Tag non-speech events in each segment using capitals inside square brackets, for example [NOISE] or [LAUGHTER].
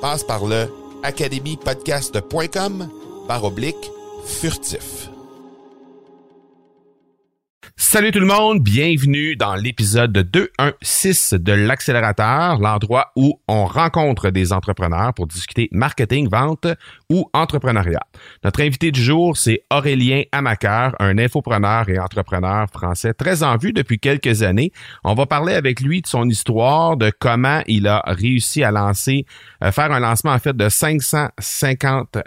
Passe par le academypodcast.com par oblique furtif. Salut tout le monde, bienvenue dans l'épisode 216 de l'accélérateur, l'endroit où on rencontre des entrepreneurs pour discuter marketing, vente ou entrepreneuriat. Notre invité du jour, c'est Aurélien Amaker, un infopreneur et entrepreneur français très en vue depuis quelques années. On va parler avec lui de son histoire, de comment il a réussi à lancer, euh, faire un lancement en fait de 550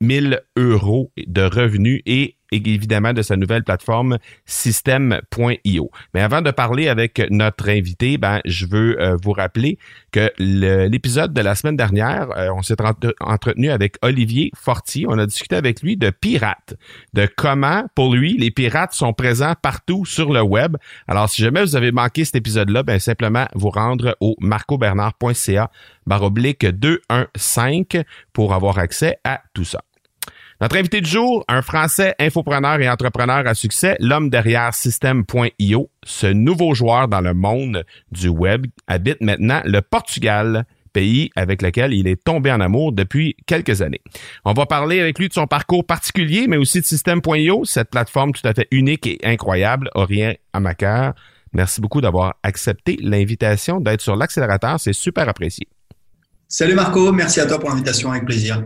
000 euros de revenus et évidemment de sa nouvelle plateforme System.io. Mais avant de parler avec notre invité, ben, je veux euh, vous rappeler que l'épisode de la semaine dernière, euh, on s'est entretenu avec Olivier Fortier. On a discuté avec lui de pirates, de comment, pour lui, les pirates sont présents partout sur le web. Alors, si jamais vous avez manqué cet épisode-là, ben, simplement vous rendre au marcobernard.ca baroblique 215 pour avoir accès à tout ça. Notre invité du jour, un Français infopreneur et entrepreneur à succès, l'homme derrière System.io, ce nouveau joueur dans le monde du web, habite maintenant le Portugal, pays avec lequel il est tombé en amour depuis quelques années. On va parler avec lui de son parcours particulier, mais aussi de System.io, cette plateforme tout à fait unique et incroyable, Aurélien Amaker. Merci beaucoup d'avoir accepté l'invitation d'être sur l'accélérateur, c'est super apprécié. Salut Marco, merci à toi pour l'invitation, avec plaisir.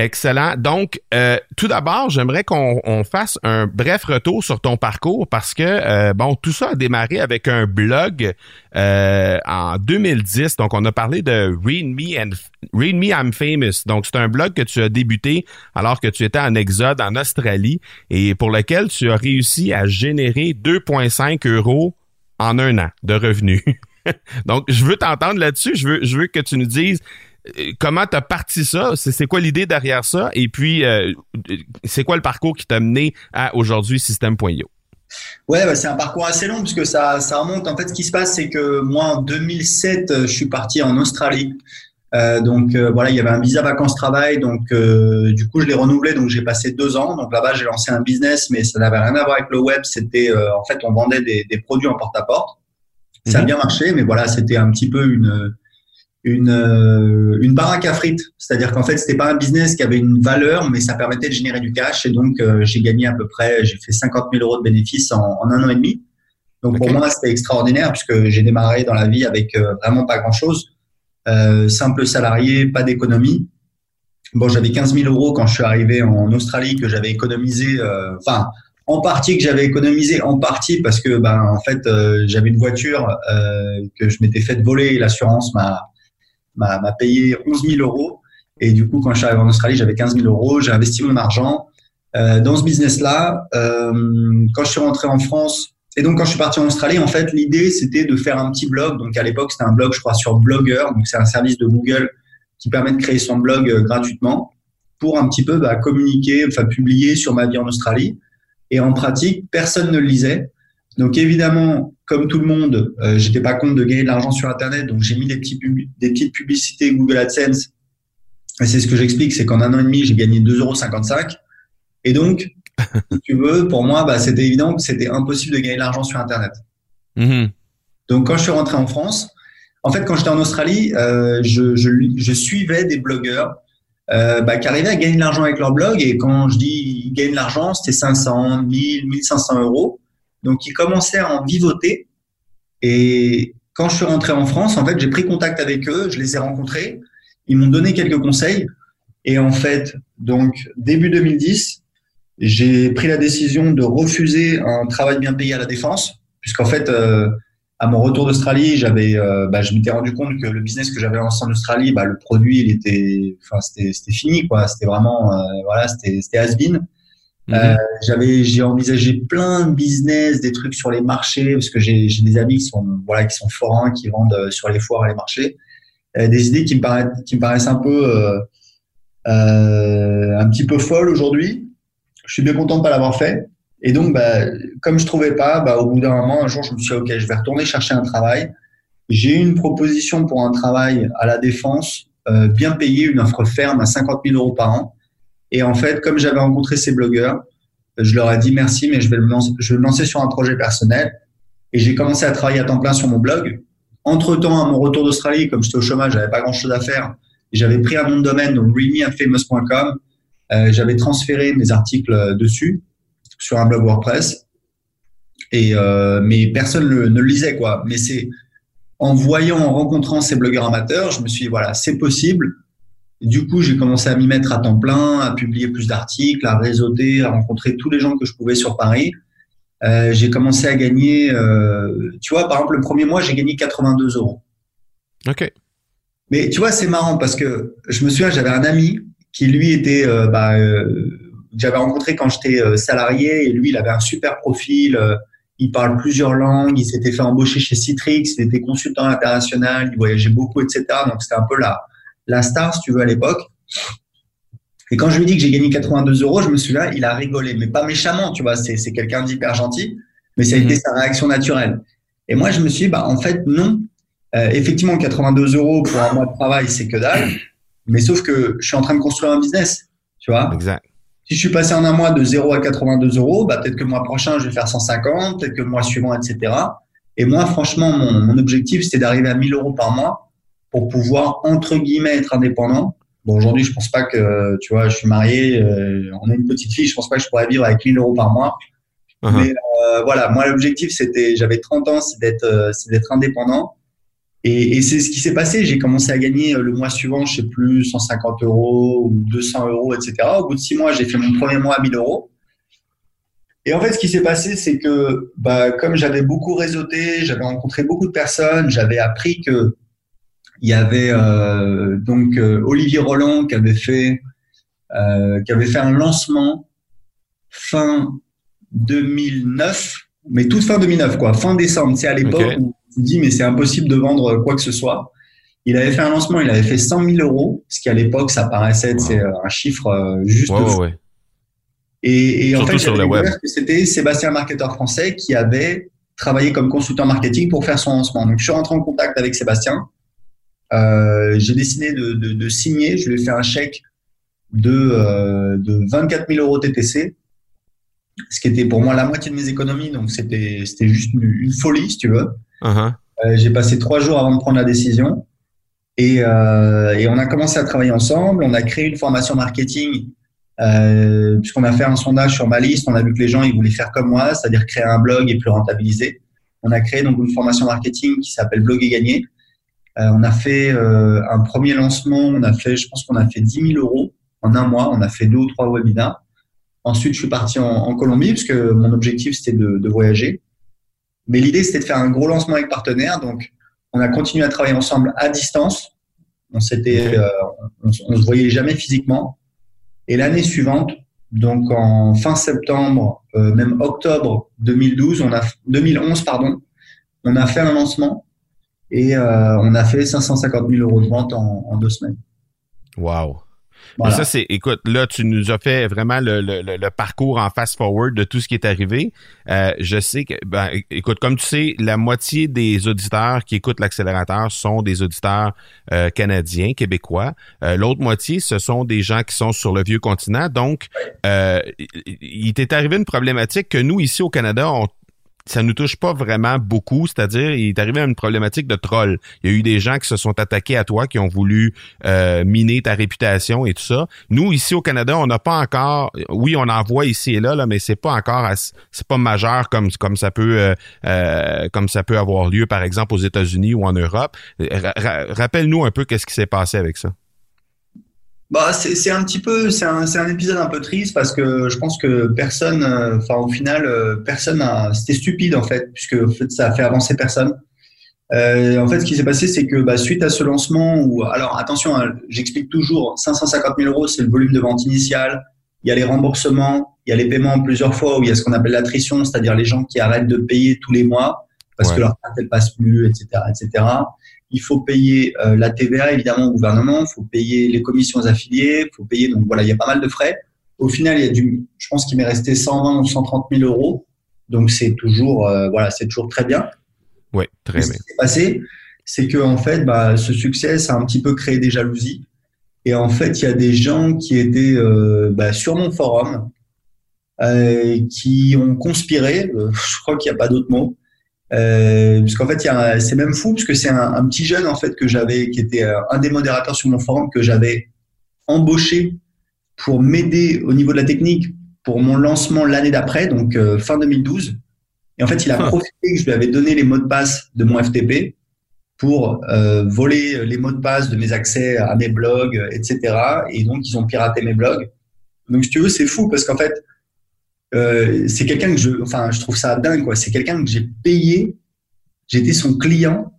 Excellent. Donc, euh, tout d'abord, j'aimerais qu'on fasse un bref retour sur ton parcours parce que, euh, bon, tout ça a démarré avec un blog euh, en 2010. Donc, on a parlé de Read Me, and, Read Me I'm Famous. Donc, c'est un blog que tu as débuté alors que tu étais en exode en Australie et pour lequel tu as réussi à générer 2,5 euros en un an de revenus. [LAUGHS] Donc, je veux t'entendre là-dessus. Je veux, je veux que tu nous dises comment tu as parti ça? C'est quoi l'idée derrière ça? Et puis, euh, c'est quoi le parcours qui t'a mené à aujourd'hui System.io? Ouais, bah, c'est un parcours assez long puisque ça, ça remonte. En fait, ce qui se passe, c'est que moi, en 2007, euh, je suis parti en Australie. donc voilà, il y avait un visa vacances-travail. Donc du coup, je l'ai renouvelé. Donc j'ai passé deux ans. Donc là-bas, j'ai lancé un business, mais ça n'avait rien à voir avec le web. C'était en fait, on vendait des, produits en porte-à-porte. Ça a mhm. bien marché, mais voilà, c'était un petit peu une une, euh, une baraque à frites. C'est-à-dire qu'en fait, c'était pas un business qui avait une valeur, mais ça permettait de générer du cash. Et donc, euh, j'ai gagné à peu près, j'ai fait 50 000 euros de bénéfices en, en un an et demi. Donc, pour moi, c'était extraordinaire puisque j'ai démarré dans la vie avec euh, vraiment pas grand-chose. simple salarié, pas d'économie. Bon, j'avais 15 000 euros quand je suis arrivé en Australie que j'avais économisé. Enfin, en partie que j'avais économisé, en partie parce que, ben, en fait, j'avais une voiture que je m'étais fait voler. L'assurance m'a m'a payé 11 000 euros. Et du coup, quand je suis arrivé en Australie, j'avais 15 000 euros. J'ai investi mon argent euh, dans ce business-là. Euh, quand je suis rentré en France, et donc quand je suis parti en Australie, en fait, l'idée, c'était de faire un petit blog. Donc à l'époque, c'était un blog, je crois, sur Blogger. Donc c'est un service de Google qui permet de créer son blog euh, gratuitement pour un petit peu bah, communiquer, enfin publier sur ma vie en Australie. Et en pratique, personne ne le lisait. Donc évidemment, comme tout le monde, euh, j'étais pas contre de gagner de l'argent sur Internet, donc j'ai mis des, petits des petites publicités Google AdSense. Et c'est ce que j'explique, c'est qu'en un an et demi, j'ai gagné 2,55 euros. Et donc, [LAUGHS] si tu veux, pour moi, bah, c'était évident que c'était impossible de gagner de l'argent sur Internet. Mm-hmm. Donc, quand je suis rentré en France, en fait, quand j'étais en Australie, euh, je, je, je, suivais des blogueurs euh, bah, qui arrivaient à gagner de l'argent avec leur blog. Et quand je dis ils gagnent de l'argent, c'était 500, 1000, 1500 euros. Donc, ils commençaient à en vivoter. Et quand je suis rentré en France, en fait, j'ai pris contact avec eux, je les ai rencontrés. Ils m'ont donné quelques conseils. Et en fait, donc, début 2010, j'ai pris la décision de refuser un travail bien payé à la défense, puisqu'en fait, euh, à mon retour d'Australie, j'avais, euh, bah, je m'étais rendu compte que le business que j'avais lancé en Australie, bah, le produit, il était, enfin, c'était, fini, quoi. C'était vraiment, euh, voilà, c'était, c'était has-been. Mhm. Euh, j'avais, j'ai envisagé plein de business, des trucs sur les marchés, parce que j'ai, j'ai des amis qui sont, voilà, qui sont forains, qui vendent euh, sur les foires et les marchés. des idées qui me paraissent, qui me paraissent un peu, un petit peu folles aujourd'hui. Je suis bien content de pas l'avoir fait. Et donc, bah, comme je trouvais pas, bah, au bout d'un moment, un jour, je me suis dit, OK, je vais retourner chercher un travail. J'ai eu une proposition pour un travail à la défense, euh, bien payé, une offre ferme à 50 000 euros par an. Et en fait, comme j'avais rencontré ces blogueurs, je leur ai dit merci, mais je vais me lancer, je vais me lancer sur un projet personnel. Et j'ai commencé à travailler à temps plein sur mon blog. Entre temps, à mon retour d'Australie, comme j'étais au chômage, j'avais pas grand chose à faire. J'avais pris un nom de domaine, donc realmeandfamous.com. Euh, j'avais transféré mes articles dessus sur un blog WordPress. Et euh, mais personne ne, le lisait quoi. Mais c'est en voyant, en rencontrant ces blogueurs amateurs, je me suis dit voilà, c'est possible. Du coup, j'ai commencé à m'y mettre à temps plein, à publier plus d'articles, à réseauter, à rencontrer tous les gens que je pouvais sur Paris. Euh, j'ai commencé à gagner, euh, tu vois, par exemple, le premier mois, j'ai gagné 82 euros. Ok. Mais tu vois, c'est marrant parce que je me souviens, j'avais un ami qui lui était euh, bah, euh, j'avais rencontré quand j'étais euh, salarié et lui, il avait un super profil. Euh, il parle plusieurs langues. Il s'était fait embaucher chez Citrix. Il était consultant international. Il voyageait beaucoup, etc. Donc, c'était un peu la, la star, si tu veux, à l'époque. Et quand je lui dit que j'ai gagné 82 euros, je me suis là, il a rigolé, mais pas méchamment, tu vois. C'est quelqu'un d'hyper gentil, mais ça a été mhm. sa réaction naturelle. Et moi, je me suis dit, bah, en fait, non. Euh, effectivement, 82 euros pour un mois de travail, c'est que dalle. Mais sauf que je suis en train de construire un business, tu vois. Exact. Si je suis passé en un mois de 0 à 82 euros, bah, peut-être que le mois prochain, je vais faire 150, peut-être que le mois suivant, etc. Et moi, franchement, mon, mon objectif, c'était d'arriver à 1000 euros par mois pour pouvoir, entre guillemets, être indépendant. Bon, aujourd'hui, je pense pas que, tu vois, je suis marié, euh, on a une petite fille, je pense pas que je pourrais vivre avec 1000 euros par mois. Uh-huh. Mais euh, voilà, moi, l'objectif, c'était, j'avais 30 ans, c'est d'être, euh, c'est d'être indépendant. Et, et c'est ce qui s'est passé. J'ai commencé à gagner le mois suivant, je sais plus, 150 euros ou 200 euros, etc. Au bout de six mois, j'ai fait mon premier mois à 1000 euros. Et en fait, ce qui s'est passé, c'est que bah, comme j'avais beaucoup réseauté, j'avais rencontré beaucoup de personnes, j'avais appris que il y avait euh, donc euh, Olivier Roland qui avait fait euh, qui avait fait un lancement fin 2009, mais toute fin 2009 quoi, fin décembre. C'est à l'époque où dit, mais c'est impossible de vendre quoi que ce soit. Il avait fait un lancement, il avait fait 100 000 euros, ce qui à l'époque, ça paraissait être euh, un chiffre juste. Et, en fait, j'avais découvert que c'était Sébastien, marketeur français, qui avait travaillé comme consultant marketing pour faire son lancement. Donc, je suis rentré en contact avec Sébastien. Euh, j'ai décidé de, signer. Je lui ai fait un chèque de, de 24 000 euros TTC, ce qui était pour moi la moitié de mes économies. Donc, c'était juste une folie, si tu veux. Uh-huh. Euh, j'ai passé trois jours avant de prendre la décision. Et, euh, et, on a commencé à travailler ensemble. On a créé une formation marketing euh, puisqu'on a fait un sondage sur ma liste. On a vu que les gens ils voulaient faire comme moi, c'est-à-dire créer un blog et plus rentabiliser. On a créé donc une formation marketing qui s'appelle Blog et Gagner. Euh, on a fait euh, un premier lancement. On a fait, je pense qu'on a fait 10 000 euros en un mois. On a fait deux ou trois webinars. Ensuite, je suis parti en, en Colombie puisque mon objectif c'était de, de voyager. Mais l'idée, c'était de faire un gros lancement avec partenaires. Donc, on a continué à travailler ensemble à distance. On s'était, euh, on, se voyait jamais physiquement. Et l'année suivante, donc en fin septembre, euh, même octobre 2012, on a 2011 pardon, on a fait un lancement et euh, on a fait 550 000 euros de vente en, en deux semaines. Wow ça, c'est, écoute, là, tu nous as fait vraiment le, le, le parcours en fast-forward de tout ce qui est arrivé. Euh, je sais que, ben, écoute, comme tu sais, la moitié des auditeurs qui écoutent l'accélérateur sont des auditeurs euh, canadiens, québécois. Euh, l'autre moitié, ce sont des gens qui sont sur le vieux continent. Donc, il t'est arrivé une problématique que nous, ici au Canada, on ça nous touche pas vraiment beaucoup, c'est-à-dire il est arrivé à une problématique de troll. Il y a eu des gens qui se sont attaqués à toi, qui ont voulu euh, miner ta réputation et tout ça. Nous ici au Canada, on n'a pas encore, oui, on en voit ici et là, là mais c'est pas encore, c'est pas majeur comme comme ça peut euh, euh, comme ça peut avoir lieu par exemple aux États-Unis ou en Europe. Rappelle-nous un peu qu'est-ce qui s'est passé avec ça. Bah, c'est un petit peu, c'est un, un, épisode un peu triste parce que je pense que personne, euh, enfin au final, euh, personne a, c'était stupide en fait, puisque en fait, ça a fait avancer personne. Euh, en fait, ce qui s'est passé, c'est que bah, suite à ce lancement, où, alors attention, hein, j'explique toujours, 550 000 euros, c'est le volume de vente initial. Il y a les remboursements, il y a les paiements en plusieurs fois, où il y a ce qu'on appelle l'attrition, c'est-à-dire les gens qui arrêtent de payer tous les mois parce que leur carte elle passe plus, etc., etc il faut payer euh, la TVA évidemment au gouvernement, il faut payer les commissions aux affiliés, il faut payer donc voilà, il y a pas mal de frais. Au final, il y a du, je pense qu'il m'est resté 120 ou 130 000 euros, donc c'est toujours euh, voilà, c'est toujours très bien. Oui, très bien. Ce qui s'est passé, c'est que en fait, bah, ce succès, ça a un petit peu créé des jalousies. Et en fait, il y a des gens qui étaient euh, bah, sur mon forum, qui ont conspiré. [LAUGHS] je crois qu'il n'y a pas d'autre mot euh, parce qu'en fait, c'est même fou, parce que c'est un, un, petit jeune en fait que j'avais, qui était euh, un des modérateurs sur mon forum que j'avais embauché pour m'aider au niveau de la technique pour mon lancement l'année d'après, donc euh, fin 2012. Et en fait, il a ah. profité que je lui avais donné les mots de passe de mon FTP pour euh, voler les mots de passe de mes accès à mes blogs, etc. Et donc, ils ont piraté mes blogs. Donc, si tu veux, c'est fou parce qu'en fait, euh, c'est quelqu'un que je, enfin, je trouve ça dingue, quoi. C'est quelqu'un que j'ai payé, j'étais son client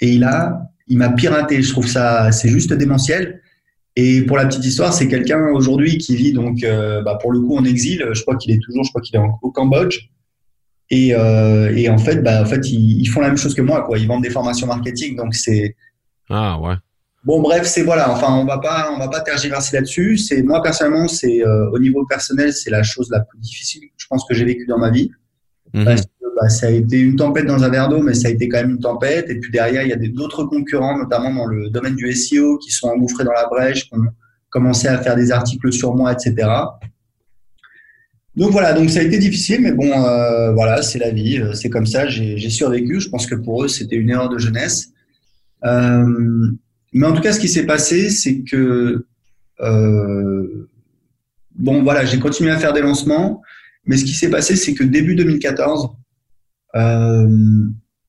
et il a, il m'a piraté. Je trouve ça, c'est juste démentiel. Et pour la petite histoire, c'est quelqu'un aujourd'hui qui vit donc, euh, bah, pour le coup, en exil. Je crois qu'il est toujours, je crois qu'il est au Cambodge. Et, euh, et, en fait, bah, en fait, ils, ils, font la même chose que moi, quoi. Ils vendent des formations marketing, donc c'est. Ah ouais. Bon, bref, c'est voilà. Enfin, on va pas, on va pas tergiverser là-dessus. C'est moi personnellement, c'est euh, au niveau personnel, c'est la chose la plus difficile, je pense que j'ai vécu dans ma vie. Mhm. Parce que bah, ça a été une tempête dans un verre d'eau, mais ça a été quand même une tempête. Et puis derrière, il y a d'autres concurrents, notamment dans le domaine du SEO, qui sont engouffrés dans la brèche, qui ont commencé à faire des articles sur moi, etc. Donc voilà, donc ça a été difficile, mais bon, euh, voilà, c'est la vie, euh, c'est comme ça. J'ai survécu. Je pense que pour eux, c'était une erreur de jeunesse. Euh, mais en tout cas, ce qui s'est passé, c'est que euh, bon, voilà, j'ai continué à faire des lancements, mais ce qui s'est passé, c'est que début 2014, euh,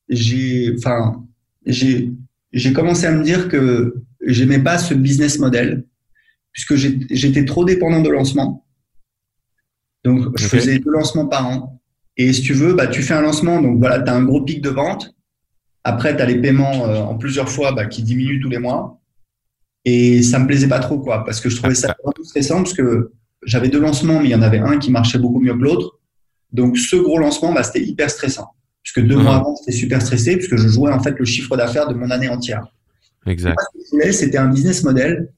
j'ai, enfin, j'ai, j'ai commencé à me dire que j'aimais pas ce business model puisque j'étais trop dépendant de lancement. Donc, je faisais deux lancements par an. Et si tu veux, bah, tu fais un lancement, donc voilà, tu as un gros pic de vente. Après, tu as les paiements euh, en plusieurs fois bah, qui diminuent tous les mois. Et ça me plaisait pas trop, quoi, parce que je trouvais ça vraiment stressant, parce que j'avais deux lancements, mais il y en avait un qui marchait beaucoup mieux que l'autre. Donc, ce gros lancement, bah, c'était hyper stressant. Puisque deux mois mhm. avant, c'était super stressé, puisque je jouais en fait le chiffre d'affaires de mon année entière. Exact. C'était un business model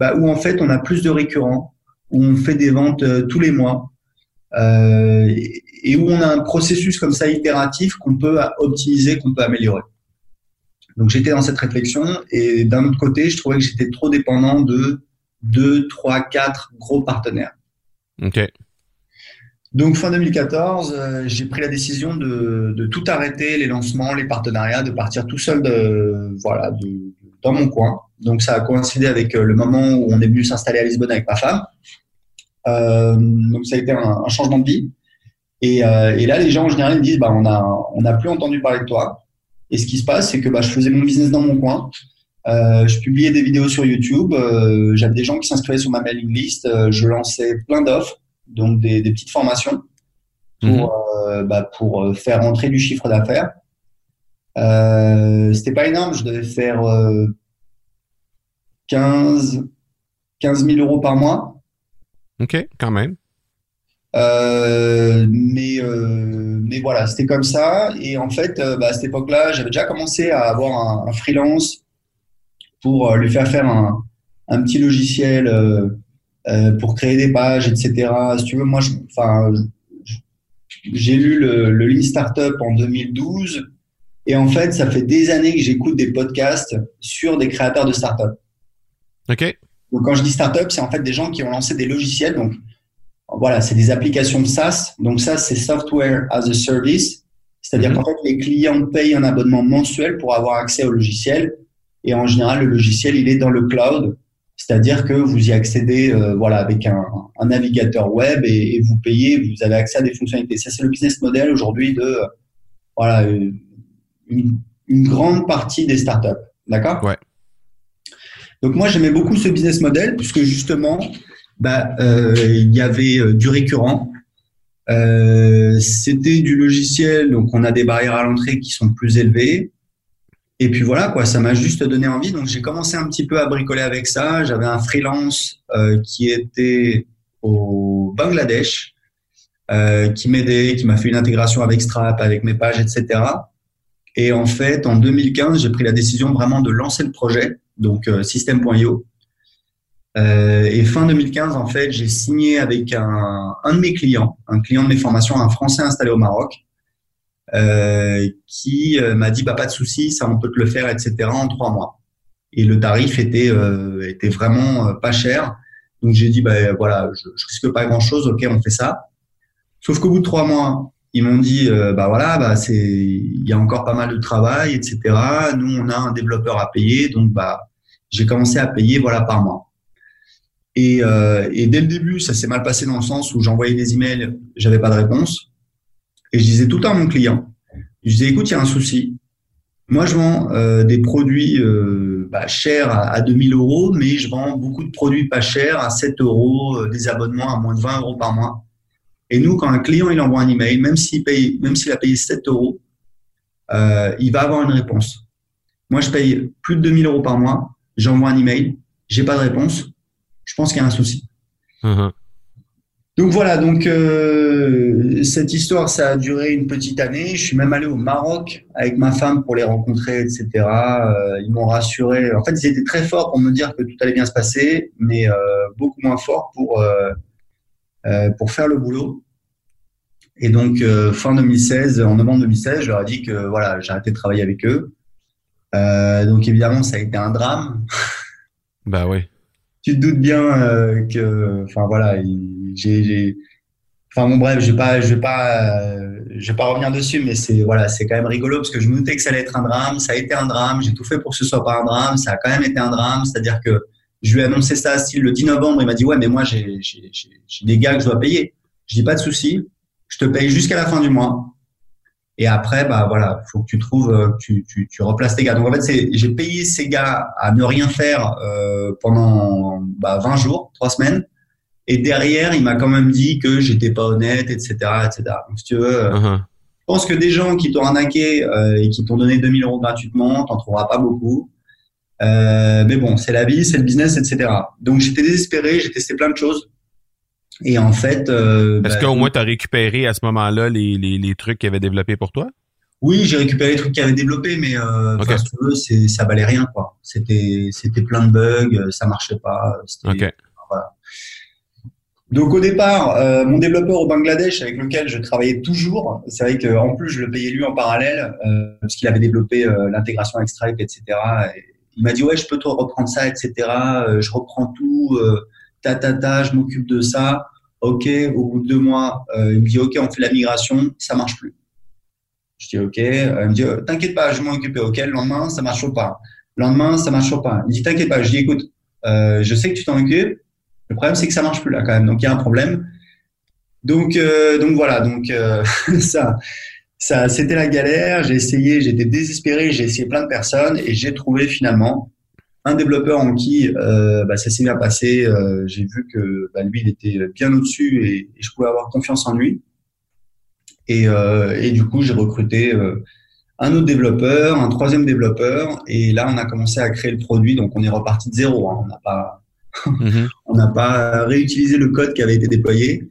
bah, où en fait, on a plus de récurrents, où on fait des ventes euh, tous les mois, euh, et où on a un processus comme ça itératif qu'on peut optimiser, qu'on peut améliorer. Donc j'étais dans cette réflexion et d'un autre côté, je trouvais que j'étais trop dépendant de deux, trois, quatre gros partenaires. Ok. Donc fin 2014, euh, j'ai pris la décision de, de, tout arrêter, les lancements, les partenariats, de partir tout seul de, voilà, de, dans mon coin. Donc ça a coïncidé avec euh, le moment où on est venu s'installer à Lisbonne avec ma femme. Euh, donc ça a été un, un changement de vie. Et, euh, et, là, les gens en général me disent, bah, on a, on n'a plus entendu parler de toi. Et ce qui se passe, c'est que bah, je faisais mon business dans mon coin. Euh, je publiais des vidéos sur YouTube. Euh, J'avais des gens qui s'inscrivaient sur ma mailing list. Euh, je lançais plein d'offres, donc des, des, petites formations pour, mhm. bah, pour faire rentrer du chiffre d'affaires. C'était pas énorme. Je devais faire 15, 15 000 euros par mois. OK, quand même. Euh, mais, euh, mais voilà, c'était comme ça. Et en fait, euh, bah, à cette époque-là, j'avais déjà commencé à avoir un, un freelance pour lui faire faire un, un petit logiciel pour créer des pages, etc. Si tu veux, moi, enfin, j'ai lu le, le Lean Startup en 2012. Et en fait, ça fait des années que j'écoute des podcasts sur des créateurs de startups. OK. Donc, quand je dis startup, c'est en fait des gens qui ont lancé des logiciels. Donc, voilà, c'est des applications SaaS. Donc, ça, c'est Software as a Service. C'est-à-dire mhm. qu'en fait, les clients payent un abonnement mensuel pour avoir accès au logiciel. Et en général, le logiciel, il est dans le cloud. C'est-à-dire que vous y accédez euh, voilà, avec un, navigateur web et, vous payez, vous avez accès à des fonctionnalités. Ça, c'est le business model aujourd'hui de voilà, une, grande partie des startups. D'accord? Ouais. Donc moi, j'aimais beaucoup ce business model puisque justement, bah, euh, il y avait euh, du récurrent. C'était du logiciel, donc on a des barrières à l'entrée qui sont plus élevées. Et puis voilà, quoi, ça m'a juste donné envie. Donc j'ai commencé un petit peu à bricoler avec ça. J'avais un freelance euh, qui était au Bangladesh, euh, qui m'aidait, qui m'a fait une intégration avec Stripe, avec mes pages, etc. Et en fait, en 2015, j'ai pris la décision vraiment de lancer le projet, donc euh, System.io. Euh, et fin 2015, en fait, j'ai signé avec un, un de mes clients, un client de mes formations, un Français installé au Maroc, euh, qui euh, m'a dit bah pas de souci, ça on peut te le faire, etc. en trois mois. Et le tarif était euh, était vraiment pas cher. Donc j'ai dit bah voilà, je, je risque pas grand chose, ok, on fait ça. Sauf qu'au bout de trois mois, ils m'ont dit bah voilà, bah c'est il y a encore pas mal de travail, etc. Nous on a un développeur à payer, donc bah j'ai commencé à payer voilà par mois. Et, euh, et dès le début, ça s'est mal passé dans le sens où j'envoyais des emails, j'avais pas de réponse. Et je disais tout le temps à mon client, je disais, écoute, il y a un souci. Moi, je vends euh, des produits euh, bah, chers à, à, 2000 euros, mais je vends beaucoup de produits pas chers à 7 euros, euh, des abonnements à moins de 20 euros par mois. Et nous, quand un client il envoie un email, même s'il paye, même s'il a payé 7 euros, euh, il va avoir une réponse. Moi, je paye plus de 2000 euros par mois, j'envoie un email, j'ai pas de réponse. Je pense qu'il y a un souci. Uh-huh. Donc voilà, donc euh, cette histoire, ça a duré une petite année. Je suis même allé au Maroc avec ma femme pour les rencontrer, etc. Euh, ils m'ont rassuré. En fait, ils étaient très forts pour me dire que tout allait bien se passer, mais euh, beaucoup moins forts pour pour faire le boulot. Et donc fin 2016, en novembre 2016, je leur ai dit que voilà, arrêté de travailler avec eux. donc évidemment, ça a été un drame. Bah oui. Tu te doutes bien que, enfin voilà. Il, j'ai, enfin bon bref, je vais pas, je vais pas, euh, je vais pas revenir dessus, mais c'est voilà, c'est quand même rigolo parce que je me doutais que ça allait être un drame, ça a été un drame, j'ai tout fait pour que ce soit pas un drame, ça a quand même été un drame, c'est-à-dire que je lui ai annoncé ça style le 10 novembre, il m'a dit ouais mais moi j'ai, j'ai, j'ai des gars que je dois payer, je dis pas de souci, je te paye jusqu'à la fin du mois. Et après, bah voilà, faut que tu trouves, euh, tu, tu, tu replaces tes gars. Donc en fait, j'ai payé ces gars à ne rien faire euh, pendant bah, 20 jours, 3 semaines. Et derrière, il m'a quand même dit que j'étais pas honnête, etc., etc. Donc, si tu veux, euh, uh-huh. je pense que des gens qui t'ont arnaqué euh, et qui t'ont donné 2000 euros gratuitement, t'en trouveras pas beaucoup. Euh, mais bon, c'est la vie, c'est le business, etc. Donc, j'étais désespéré, j'ai testé plein de choses. Et en fait, euh, est-ce bah, qu'au moins tu as récupéré à ce moment-là les, les, les trucs qu'ils avaient développés pour toi? Oui, j'ai récupéré les trucs qu'ils avaient développés, mais euh, si tu veux, c'est, ça valait rien quoi. C'était c'était plein de bugs, ça marchait pas. Okay. Voilà. Donc au départ, euh, mon développeur au Bangladesh avec lequel je travaillais toujours, c'est vrai qu'en plus je le payais lui en parallèle euh, parce qu'il avait développé euh, l'intégration avec Stripe, etc. Et il m'a dit ouais je peux te reprendre ça, etc. je reprends tout, ta ta ta, je m'occupe de ça. Ok, au bout de deux mois, il me dit ok on fait la migration, ça marche plus. Je dis ok, il me dit t'inquiète pas, je m'en occupe. Ok, le lendemain ça marche pas. Le lendemain ça marche pas. Il me dit t'inquiète pas, je dis écoute, je sais que tu t'en occupes le problème, c'est que ça marche plus là quand même. Donc il y a un problème. Donc euh, donc voilà. Donc euh, [LAUGHS] ça ça c'était la galère. J'ai essayé, j'étais désespéré. J'ai essayé plein de personnes et j'ai trouvé finalement un développeur en qui euh, bah, ça s'est bien passé. j'ai vu que bah, lui, il était bien au-dessus et, je pouvais avoir confiance en lui. Et, et du coup, j'ai recruté un autre développeur, un troisième développeur, et là, on a commencé à créer le produit. Donc, on est reparti de zéro. Hein. On n'a pas Mhm. [LAUGHS] on n'a pas réutilisé le code qui avait été déployé.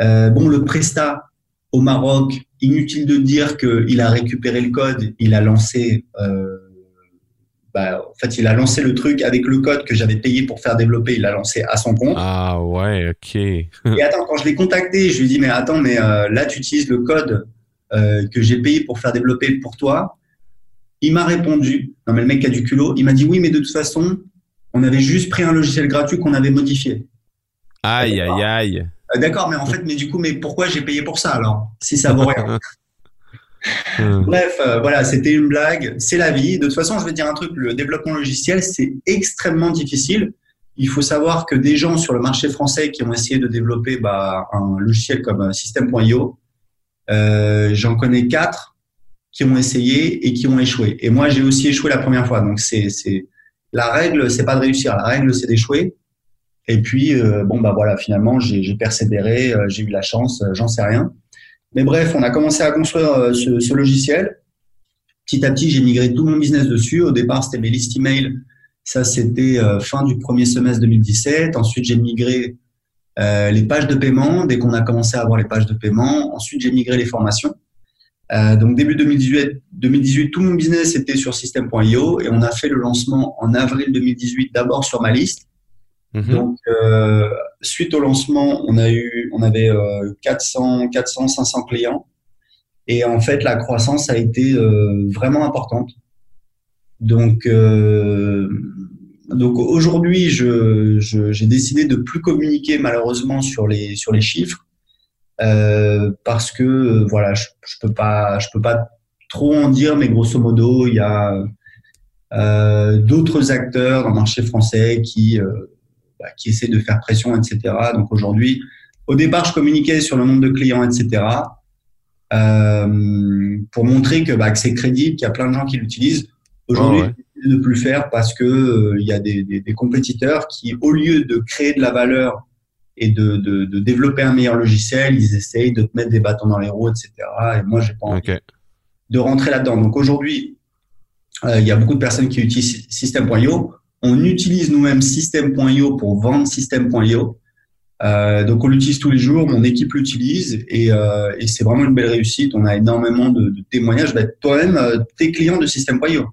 Euh, bon, le Presta au Maroc, inutile de dire qu'il a récupéré le code, il a lancé, euh, bah, en fait, il a lancé le truc avec le code que j'avais payé pour faire développer, il l'a lancé à son compte. Ah ouais, ok. [LAUGHS] et attends, quand je l'ai contacté, je lui ai dit mais attends, mais euh, là tu utilises le code que j'ai payé pour faire développer pour toi. Il m'a répondu, non mais le mec a du culot, il m'a dit oui, mais de toute façon, on avait juste pris un logiciel gratuit qu'on avait modifié. Aïe, aïe, aïe. Euh, d'accord, mais en fait, mais du coup, mais pourquoi j'ai payé pour ça alors Si ça vaut rien? [LAUGHS] Hmm. Bref, euh, voilà, c'était une blague, c'est la vie. De toute façon, je vais dire un truc, le développement logiciel, c'est extrêmement difficile. Il faut savoir que des gens sur le marché français qui ont essayé de développer bah, un logiciel comme System.io, euh, j'en connais quatre qui ont essayé et qui ont échoué. Et moi, j'ai aussi échoué la première fois. Donc, c'est la règle, c'est pas de réussir. La règle, c'est d'échouer. Et puis, euh, bon, bah voilà, finalement, j'ai persévéré, euh, j'ai eu la chance, j'en sais rien. Mais bref, on a commencé à construire ce, ce logiciel. Petit à petit, j'ai migré tout mon business dessus. Au départ, c'était mes listes email ça, c'était euh, fin du premier semestre 2017. Ensuite, j'ai migré euh, les pages de paiement dès qu'on a commencé à avoir les pages de paiement. Ensuite, j'ai migré les formations. Euh, donc début 2018, 2018, tout mon business était sur System.io et on a fait le lancement en avril 2018 d'abord sur ma liste. Mhm. Donc suite au lancement, on a eu, on avait 400, 400, 500 clients et en fait la croissance a été vraiment importante. Donc, euh, donc aujourd'hui, je, j'ai décidé de plus communiquer malheureusement sur les sur les chiffres euh, parce que voilà, je, je peux pas je peux pas trop en dire, mais grosso modo, il y a euh, d'autres acteurs dans le marché français qui euh, bah, qui essaient de faire pression, etc. Donc aujourd'hui, au départ, je communiquais sur le nombre de clients, etc. Euh, pour montrer que, bah, que c'est crédible, qu'il y a plein de gens qui l'utilisent. Aujourd'hui, ah de ne plus faire parce que euh, il y a des, des, des, compétiteurs qui, au lieu de créer de la valeur et de, de, de, développer un meilleur logiciel, ils essayent de te mettre des bâtons dans les roues, etc. Et moi, j'ai pas envie de rentrer là-dedans. Donc aujourd'hui, euh, il y a beaucoup de personnes qui utilisent System.io. On utilise nous-mêmes System.io pour vendre System.io. Euh, donc on l'utilise tous les jours, mon équipe l'utilise et, euh, c'est vraiment une belle réussite. On a énormément de, de témoignages. Bah, toi-même, euh, tes clients de System.io.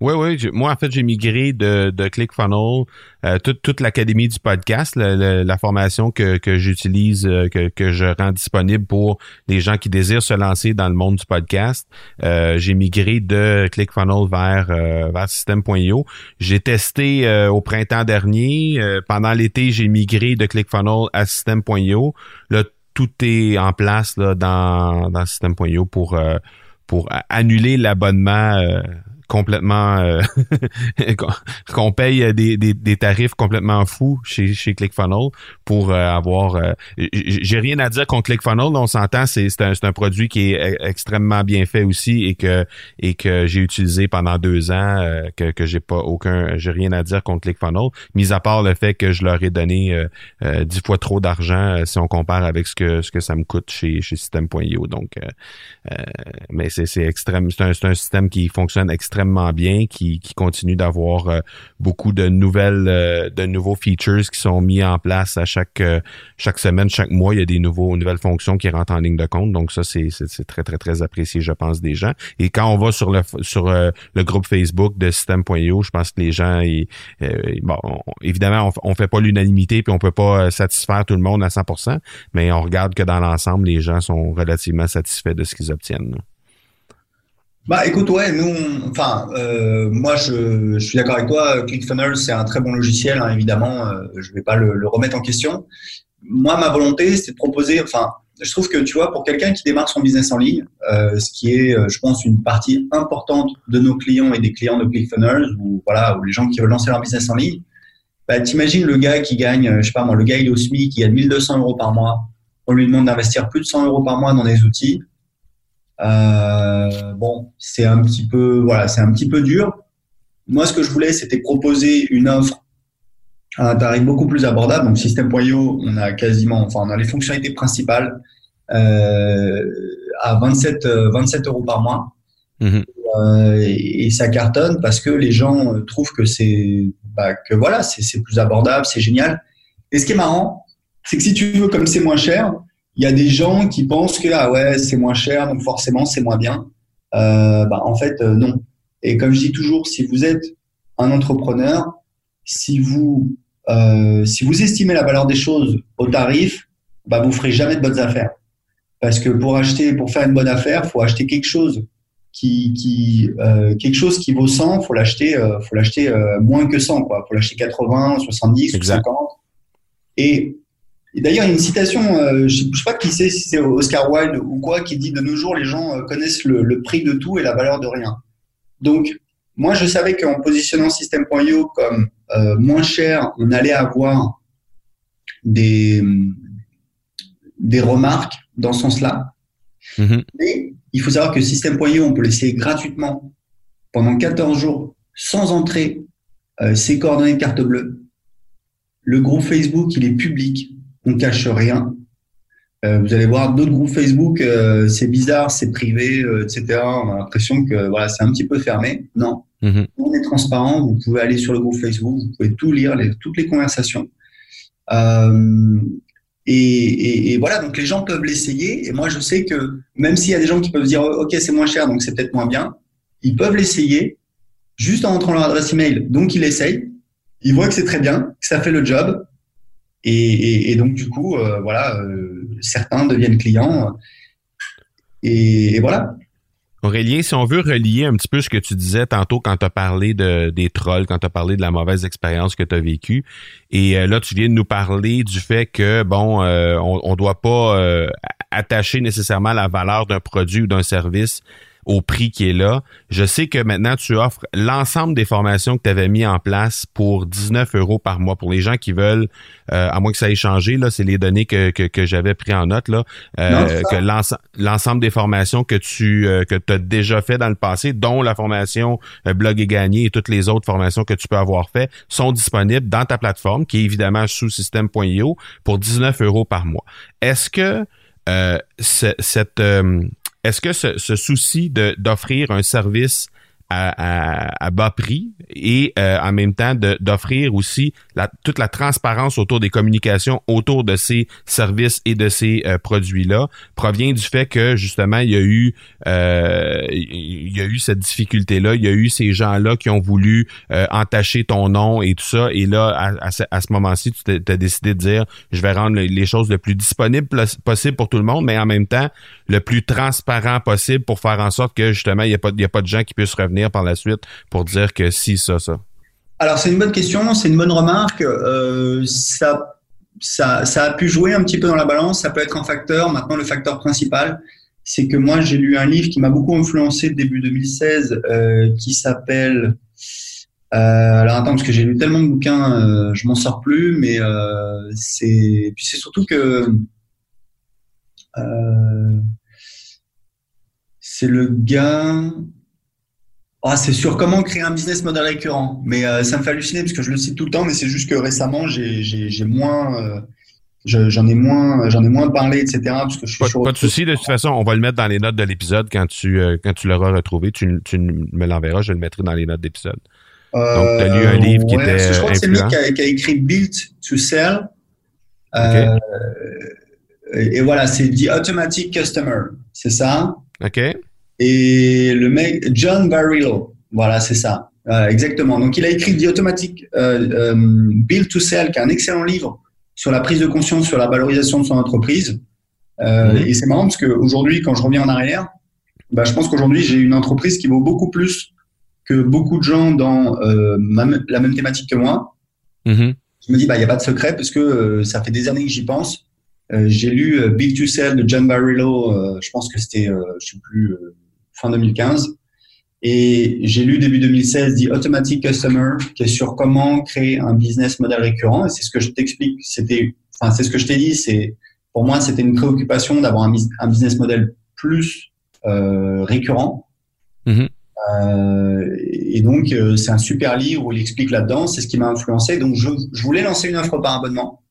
Oui, oui. Moi, en fait, j'ai migré de, de ClickFunnels, euh, toute, l'académie du podcast, la formation que, j'utilise, euh, que, je rends disponible pour les gens qui désirent se lancer dans le monde du podcast. Euh, j'ai migré de ClickFunnels vers, System.io. J'ai testé au printemps dernier. pendant l'été, j'ai migré de ClickFunnels à System.io. Là, tout est en place là, dans, System.io pour annuler l'abonnement complètement euh, [LAUGHS] qu'on paye des, des, des, tarifs complètement fous chez, chez ClickFunnels pour euh, avoir euh, j'ai rien à dire contre ClickFunnels on s'entend c'est un, un, produit qui est extrêmement bien fait aussi et que et que j'ai utilisé pendant deux ans que, que j'ai pas aucun j'ai rien à dire contre ClickFunnels mis à part le fait que je leur ai donné dix fois trop d'argent si on compare avec ce que ce que ça me coûte chez chez System.io donc mais c'est c'est extrême c'est un, un système qui fonctionne extrêmement bien, qui, qui continue d'avoir euh, beaucoup de nouvelles, euh, de nouveaux features qui sont mis en place à chaque euh, chaque semaine, chaque mois. Il y a des nouveaux nouvelles fonctions qui rentrent en ligne de compte. Donc ça, c'est très très très apprécié, je pense, des gens. Et quand on va sur le sur le groupe Facebook de System.io, je pense que les gens, ils, bon, évidemment, on, on fait pas l'unanimité puis on peut pas satisfaire tout le monde à 100%, mais on regarde que dans l'ensemble, les gens sont relativement satisfaits de ce qu'ils obtiennent. Bah écoute, ouais, nous, enfin, euh, moi je, je suis d'accord avec toi. ClickFunnels, c'est un très bon logiciel, hein, évidemment. Euh, je vais pas le, le, remettre en question. Moi, ma volonté, c'est de proposer. Enfin, je trouve que tu vois, pour quelqu'un qui démarre son business en ligne, euh, ce qui est, euh, je pense, une partie importante de nos clients et des clients de ClickFunnels, ou voilà, ou les gens qui veulent lancer leur business en ligne. Bah, t'imagines le gars qui gagne, euh, je sais pas moi, le gars il est au SMIC, qui gagne 1200 euros par mois. On lui demande d'investir plus de 100 euros par mois dans des outils euh, bon, c'est un petit peu, voilà, c'est un petit peu dur. Moi, ce que je voulais, c'était proposer une offre à un tarif beaucoup plus abordable. Donc, System.io, on a quasiment, enfin, on a les fonctionnalités principales euh, à 27, 27 euh, euros par mois. Mhm. Euh, et, et, ça cartonne parce que les gens trouvent que c'est, bah, que voilà, c'est plus abordable, c'est génial. Et ce qui est marrant, c'est que si tu veux, comme c'est moins cher, il y a des gens qui pensent que ah ouais c'est moins cher donc forcément c'est moins bien. Euh, bah, en fait euh, non. Et comme je dis toujours, si vous êtes un entrepreneur, si vous euh, si vous estimez la valeur des choses au tarif, bah vous ferez jamais de bonnes affaires. Parce que pour acheter, pour faire une bonne affaire, faut acheter quelque chose qui, qui euh, quelque chose qui vaut 100, faut l'acheter, euh, faut l'acheter euh, moins que 100 quoi. Faut l'acheter 80, 70, 50. Et D'ailleurs, il y a une citation, je ne sais pas qui c'est, si c'est Oscar Wilde ou quoi, qui dit de nos jours, les gens connaissent le, prix de tout et la valeur de rien. Donc, moi, je savais qu'en positionnant System.io comme moins cher, on allait avoir des, des remarques dans ce sens-là. Mm-hmm. Mais il faut savoir que System.io, on peut l'essayer gratuitement pendant 14 jours sans entrer euh, ses coordonnées de carte bleue. Le groupe Facebook, il est public, on cache rien. Euh, vous allez voir d'autres groupes Facebook, euh, c'est bizarre, c'est privé, etc. On a l'impression que voilà, c'est un petit peu fermé. Non, mm-hmm. on est transparent. Vous pouvez aller sur le groupe Facebook, vous pouvez tout lire, toutes les conversations. Et, voilà, donc les gens peuvent l'essayer. Et moi, je sais que même s'il y a des gens qui peuvent dire, OK, c'est moins cher, donc c'est peut-être moins bien, ils peuvent l'essayer juste en entrant leur adresse email. Donc, ils l'essayent. Ils voient que c'est très bien, que ça fait le job. Et, donc, du coup, euh, voilà, euh, certains deviennent clients. et voilà. Aurélien, si on veut relier un petit peu ce que tu disais tantôt quand tu as parlé de, des trolls, quand tu as parlé de la mauvaise expérience que tu as vécue, et euh, là, tu viens de nous parler du fait que, bon, on ne doit pas attacher nécessairement la valeur d'un produit ou d'un service au prix qui est là. Je sais que maintenant, tu offres l'ensemble des formations que tu avais mis en place pour 19 euros par mois. Pour les gens qui veulent, euh, à moins que ça ait changé, là, c'est les données que, que, j'avais pris en note, là, euh, que l'ensemble des formations que tu euh, que as déjà fait dans le passé, dont la formation Blog et Gagné et toutes les autres formations que tu peux avoir fait, sont disponibles dans ta plateforme, qui est évidemment sous système.io, pour 19 euros par mois. Est-ce que cette est-ce que ce, ce souci d'offrir un service à, bas prix et euh, en même temps d'offrir aussi la, toute la transparence autour des communications autour de ces services et de ces euh, produits-là provient du fait que justement il y a eu euh, il y a eu cette difficulté-là, il y a eu ces gens-là qui ont voulu entacher ton nom et tout ça. Et là à, à ce, moment-ci tu t'as décidé de dire je vais rendre les choses le plus disponible possible pour tout le monde mais en même temps le plus transparent possible pour faire en sorte que justement il n'y a pas il y a pas de gens qui puissent revenir par la suite pour dire que si, ça, ça? Alors, c'est une bonne question, c'est une bonne remarque. Euh, ça, ça, a pu jouer un petit peu dans la balance, ça peut être un facteur. Maintenant, le facteur principal, c'est que moi, j'ai lu un livre qui m'a beaucoup influencé début 2016, euh, qui s'appelle... Euh, alors attends, parce que j'ai lu tellement de bouquins, je m'en sors plus, mais c'est surtout que... c'est le gars... Ah, c'est sur comment créer un business model récurrent. Mais euh, ça me fait halluciner parce que je le cite tout le temps, mais c'est juste que récemment, j'ai moins. Euh, j'en ai moins j'en ai moins parlé etc parce que je suis pas, pas de souci de toute façon on va le mettre dans les notes de l'épisode quand tu euh, quand tu l'auras retrouvé. Tu, tu me l'enverras je le mettrai dans les notes d'épisode. Donc tu as lu un livre qui était je crois que c'est lui qui a, écrit Built to Sell. Et, voilà c'est The Automatic Customer c'est ça? Ok et le mec, John Barillo, voilà, c'est ça. exactement. Donc, il a écrit The Automatic euh, euh, Build to Sell, qui est un excellent livre sur la prise de conscience, sur la valorisation de son entreprise. Euh, mhm. Et c'est marrant parce qu'aujourd'hui, quand je reviens en arrière, bah, je pense qu'aujourd'hui, j'ai une entreprise qui vaut beaucoup plus que beaucoup de gens dans la même thématique que moi. Mhm. Je me dis, bah, il n'y a pas de secret parce que ça fait des années que j'y pense. j'ai lu Build to Sell de John Barillo, je pense que c'était, je sais plus, fin 2015. Et j'ai lu début 2016 The Automatic Customer, qui est sur comment créer un business model récurrent. Et c'est ce que je t'explique. C'était, enfin, c'est ce que je t'ai dit. C'est, pour moi, c'était une préoccupation d'avoir un, business model plus euh, récurrent. Mm-hmm. Euh, et donc, euh, c'est un super livre où il explique là-dedans. C'est ce qui m'a influencé. Donc, je, je voulais lancer une offre par abonnement.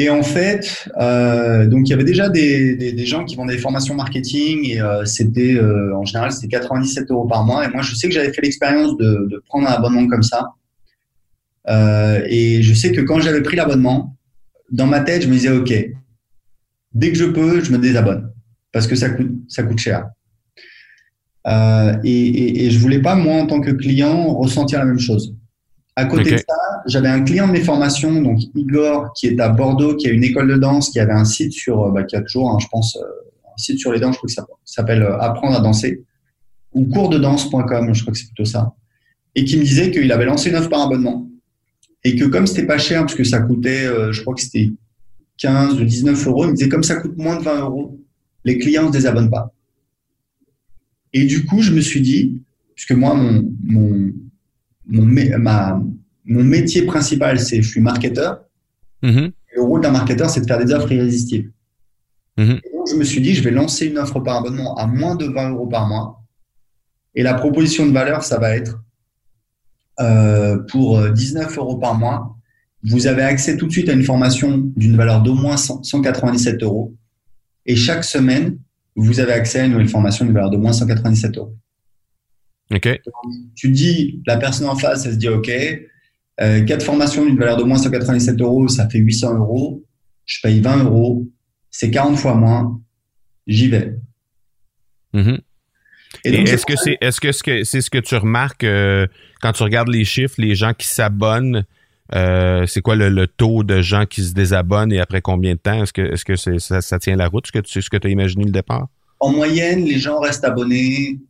Et en fait, euh, donc il y avait déjà des, des, gens qui vendaient des formations marketing et euh, c'était euh, en général c'était 97 euros par mois. Et moi, je sais que j'avais fait l'expérience de, de, prendre un abonnement comme ça. et je sais que quand j'avais pris l'abonnement, dans ma tête, je me disais ok, dès que je peux, je me désabonne parce que ça coûte ça coûte cher. et, et, et je voulais pas moi en tant que client ressentir la même chose. À côté de ça, j'avais un client de mes formations, donc Igor, qui est à Bordeaux, qui a une école de danse, qui avait un site sur, euh, bah, qui a toujours, hein, je pense, euh, un site sur les danses, je crois que ça s'appelle euh, Apprendre à danser, ou danse.com, je crois que c'est plutôt ça, et qui me disait qu'il avait lancé une offre par abonnement. et que comme c'était pas cher, parce que ça coûtait, je crois que c'était 15 ou 19 euros, il me disait comme ça coûte moins de 20 euros, les clients ne se désabonnent pas. Et du coup, je me suis dit, puisque moi, mon, mon, mon, ma, mon métier principal, c'est je suis marketeur. Mm-hmm. le rôle d'un marketeur, c'est de faire des offres irrésistibles. Mm-hmm. Et donc, je me suis dit, je vais lancer une offre par abonnement à moins de 20 euros par mois. Et la proposition de valeur, ça va être euh, pour 19 euros par mois. Vous avez accès tout de suite à une formation d'une valeur d'au moins 197 euros. Et chaque semaine, vous avez accès à une nouvelle formation d'une valeur d'au moins 197 euros. OK. Tu dis, la personne en face, elle se dit, OK, euh, quatre formations d'une valeur d'au moins 197 euros, ça fait 800 euros. Je paye 20 euros. C'est 40 fois moins. J'y vais. Mm-hmm. Et, est-ce que c'est est-ce que c'est ce que tu remarques euh, quand tu regardes les chiffres, les gens qui s'abonnent, euh, c'est quoi le, taux de gens qui se désabonnent et après combien de temps? Est-ce que est-ce que ça, tient la route ce que tu ce que as imaginé le départ? En moyenne, les gens restent abonnés.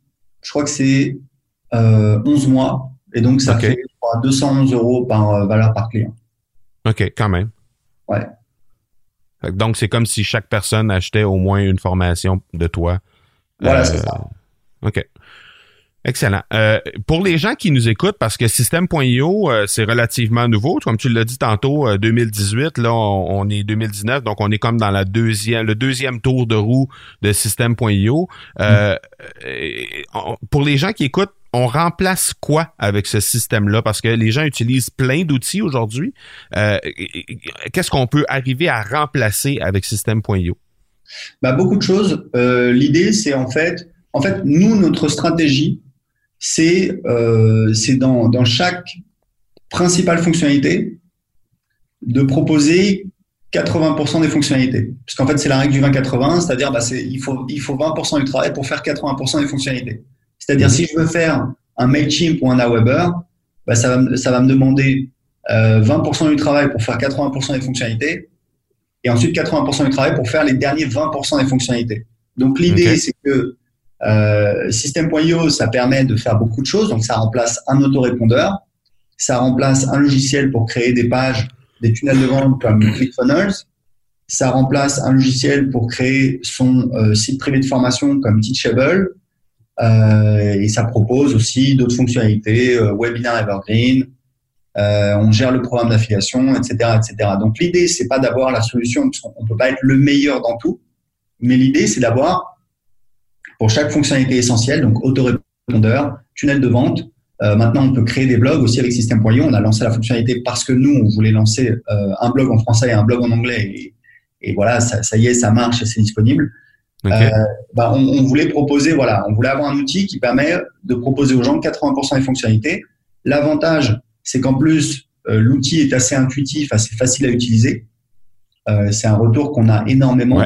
Je crois que c'est 11 mois et donc ça fait 211 euros par euh, valeur par client. OK, quand même. Ouais. Donc, c'est comme si chaque personne achetait au moins une formation de toi. Voilà, c'est euh, ça. OK. Excellent. Euh, pour les gens qui nous écoutent, parce que System.io, c'est relativement nouveau, comme tu l'as dit tantôt, 2018, là, on, est 2019, donc on est comme dans la deuxième, le deuxième tour de roue de System.io. Mm. pour les gens qui écoutent, on remplace quoi avec ce système-là? Parce que les gens utilisent plein d'outils aujourd'hui. Euh, qu'est-ce qu'on peut arriver à remplacer avec System.io? Bah, beaucoup de choses. Euh, l'idée, c'est en fait, en fait, nous, notre stratégie, c'est euh, dans, dans chaque principale fonctionnalité de proposer 80% des fonctionnalités. Parce qu'en fait, c'est la règle du 20-80, c'est-à-dire bah, il, faut, il faut 20% du travail pour faire 80% des fonctionnalités. C'est-à-dire, mhm. si je veux faire un MailChimp ou un Aweber, bah, ça, va, ça va me demander euh, 20% du travail pour faire 80% des fonctionnalités et ensuite 80% du travail pour faire les derniers 20% des fonctionnalités. Donc, l'idée, c'est que euh, System.io, ça permet de faire beaucoup de choses. Donc, ça remplace un autorépondeur, ça remplace un logiciel pour créer des pages, des tunnels de vente comme [CLEARS THROAT] ClickFunnels, ça remplace un logiciel pour créer son euh, site privé de formation comme Teachable, et ça propose aussi d'autres fonctionnalités, euh, Webinar Evergreen, euh, on gère le programme d'affiliation, etc., etc. Donc l'idée, c'est pas d'avoir la solution, qu'on peut pas être le meilleur dans tout, mais l'idée, c'est d'avoir pour chaque fonctionnalité essentielle, donc autorépondeur, tunnel de vente. maintenant, on peut créer des blogs aussi avec System.io. On a lancé la fonctionnalité parce que nous, on voulait lancer un blog en français et un blog en anglais. Et, voilà, ça, y est, ça marche et c'est disponible. Euh, bah, on, voulait proposer, voilà, on voulait avoir un outil qui permet de proposer aux gens 80% des fonctionnalités. L'avantage, c'est qu'en plus, euh, l'outil est assez intuitif, assez facile à utiliser. Euh, c'est un retour qu'on a énormément.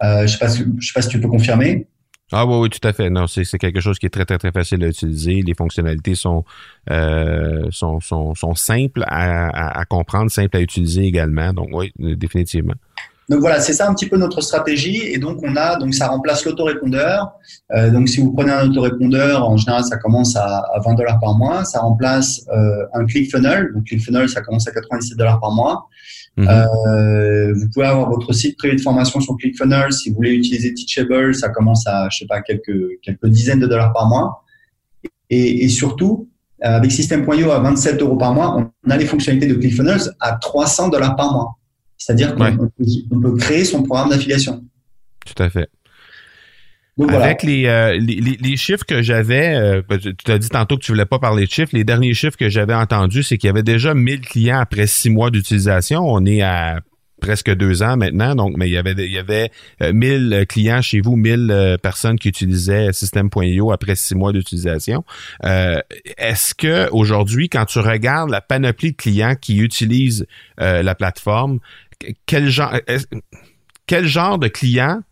je ne sais, pas si, sais pas si tu peux confirmer. Ah oui, oui, tout à fait. Non, c'est quelque chose qui est très, très, très facile à utiliser. Les fonctionnalités sont, sont, sont, sont, simples à, à, comprendre, simples à utiliser également. Donc oui, définitivement. Donc voilà, c'est ça un petit peu notre stratégie. Et donc on a, donc ça remplace l'autorépondeur. Euh, donc si vous prenez un autorépondeur, en général ça commence à, 20 dollars par mois. Ça remplace euh, un ClickFunnels. Donc ClickFunnels, ça commence à 97 dollars par mois. Mhm. Euh, vous pouvez avoir votre site privé de formation sur ClickFunnels. Si vous voulez utiliser Teachable, ça commence à, je sais pas, quelques quelques dizaines de dollars par mois. Et, et surtout, avec System.io à 27 euros par mois, on a les fonctionnalités de ClickFunnels à 300 dollars par mois. C'est-à-dire qu'on peut, créer son programme d'affiliation. Tout à fait. Avec euh, les, les, chiffres que j'avais, euh, tu as dit tantôt que tu voulais pas parler de chiffres, les derniers chiffres que j'avais entendus, c'est qu'il y avait déjà 1000 clients après six mois d'utilisation. On est à presque deux ans maintenant, donc mais il y avait il y avait 1000 euh, clients chez vous, 1000 personnes qui utilisaient System.io après six mois d'utilisation. Est-ce que aujourd'hui, quand tu regardes la panoplie de clients qui utilisent la plateforme, quel genre, quel genre de client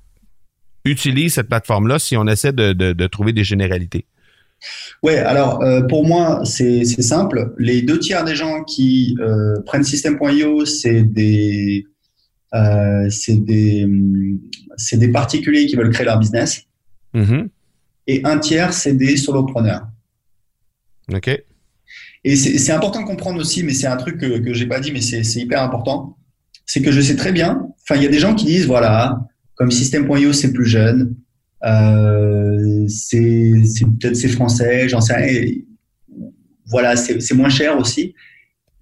utilise cette plateforme-là si on essaie de, trouver des généralités? Oui, alors euh, pour moi, c'est simple. Les deux tiers des gens qui euh, prennent System.io, c'est des, euh, des, des particuliers qui veulent créer leur business. Mm-hmm. Et un tiers, c'est des solopreneurs. OK. Et c'est important de comprendre aussi, mais c'est un truc que, que j'ai pas dit, mais c'est hyper important. C'est que je sais très bien. Enfin, il y a des gens qui disent voilà, comme System.io c'est plus jeune, euh, c'est peut-être c'est français, j'en sais rien. voilà, c'est moins cher aussi.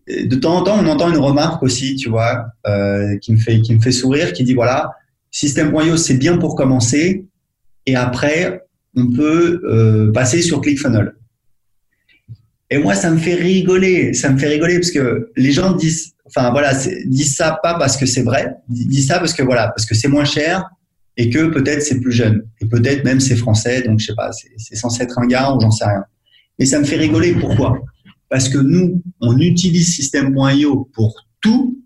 De temps en temps, on entend une remarque aussi, tu vois, euh, qui me fait qui me fait sourire, qui dit voilà, System.io c'est bien pour commencer, et après on peut euh, passer sur ClickFunnels. Et moi, ça me fait rigoler. Ça me fait rigoler parce que les gens disent, enfin voilà, disent ça pas parce que c'est vrai, disent ça parce que voilà, parce que c'est moins cher et que peut-être c'est plus jeune et peut-être même c'est français, donc je sais pas, c'est censé être un gars ou j'en sais rien. Et ça me fait rigoler. Pourquoi? Parce que nous, on utilise System.io pour tout,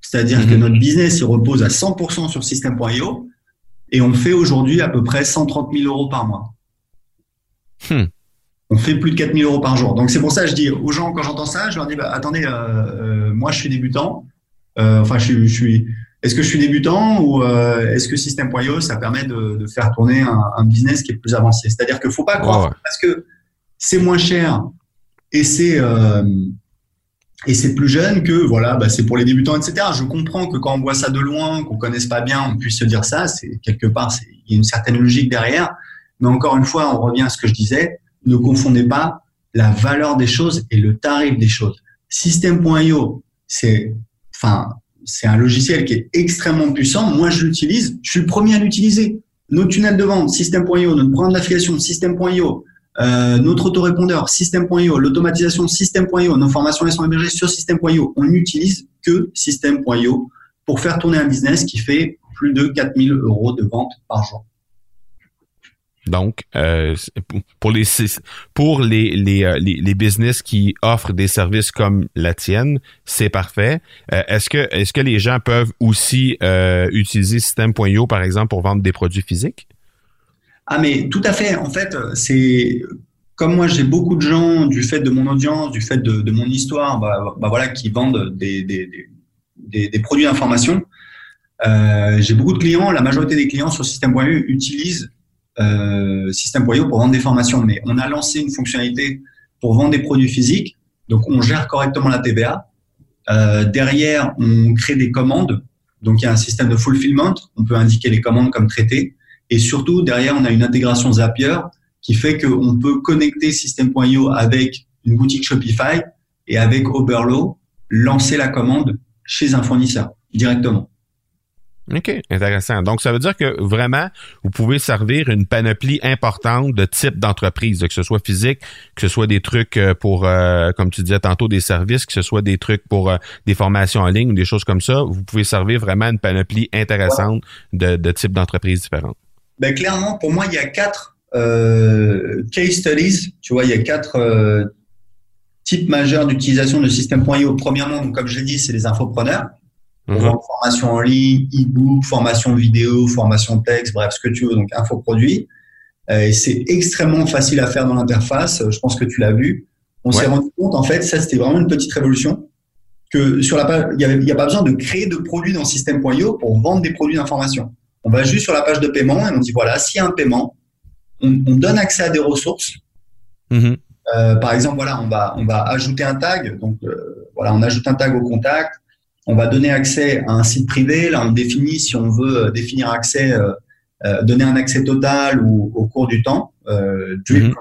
c'est-à-dire que mhm. notre business il repose à 100% sur System.io et on fait aujourd'hui à peu près 130 000 euros par mois. Hmm on fait plus de 4000 euros par jour. Donc c'est pour ça que je dis aux gens, quand j'entends ça, je leur dis, bah, attendez, euh, euh, moi je suis débutant. Euh, enfin, je, suis. Est-ce que je suis débutant ou est-ce que System.io ça permet de, faire tourner un, business qui est plus avancé? C'est-à-dire qu'il faut pas croire parce que c'est moins cher et c'est et c'est plus jeune que voilà, bah, c'est pour les débutants, etc. Je comprends que quand on voit ça de loin, qu'on connaisse pas bien, on puisse se dire ça. C'est quelque part, il y a une certaine logique derrière. Mais encore une fois, on revient à ce que je disais ne confondez pas la valeur des choses et le tarif des choses. System.io, c'est, enfin, c'est un logiciel qui est extrêmement puissant. Moi, je l'utilise. Je suis le premier à l'utiliser. Nos tunnels de vente, System.io, notre programme d'affiliation, System.io, euh, notre autorépondeur, System.io, l'automatisation, System.io, nos formations sont hébergées sur System.io. On n'utilise que System.io pour faire tourner un business qui fait plus de 4000 euros de vente par jour. Donc, euh, pour les pour les euh, les, les business qui offrent des services comme la tienne, c'est parfait. Euh, est-ce que est-ce que les gens peuvent aussi utiliser System.io par exemple pour vendre des produits physiques? Ah mais tout à fait. En fait, c'est comme moi j'ai beaucoup de gens du fait de mon audience, du fait de, mon histoire, bah, bah, voilà, qui vendent des, des, des produits d'information. j'ai beaucoup de clients. La majorité des clients sur System.io utilisent euh, pour vendre des formations, mais on a lancé une fonctionnalité pour vendre des produits physiques. Donc, on gère correctement la TVA. Euh, derrière, on crée des commandes. Donc, il y a un système de fulfillment. On peut indiquer les commandes comme traitées. Et surtout, derrière, on a une intégration Zapier qui fait qu'on peut connecter System.io avec une boutique Shopify et avec Oberlo, lancer la commande chez un fournisseur directement. OK, intéressant. Donc, ça veut dire que vraiment, vous pouvez servir une panoplie importante de types d'entreprises, que ce soit physique, que ce soit des trucs euh, pour, euh, comme tu disais tantôt, des services, que ce soit des trucs pour euh, des formations en ligne ou des choses comme ça. Vous pouvez servir vraiment une panoplie intéressante de, de, types d'entreprises différentes. Ben, clairement, pour moi, il y a quatre case studies. Tu vois, il y a quatre types majeurs d'utilisation de système.io. Premièrement, donc, comme je l'ai dit, c'est les infopreneurs. Mhm. formation en ligne, e-book, formation vidéo, formation texte, bref, ce que tu veux, donc infoproduit. Euh, et c'est extrêmement facile à faire dans l'interface. Je pense que tu l'as vu. On s'est rendu compte, en fait, ça c'était vraiment une petite révolution, que sur la page, il n'y a pas besoin de créer de produits dans System.io pour vendre des produits d'information. On va juste sur la page de paiement et on dit voilà, s'il y a un paiement, on, donne accès à des ressources. Mhm. Euh, par exemple, voilà, on va on va ajouter un tag. Donc euh, voilà, on ajoute un tag au contact on va donner accès à un site privé. Là, on définit si on veut euh, définir accès, euh, euh, donner un accès total ou au cours du temps, euh, mhm. content.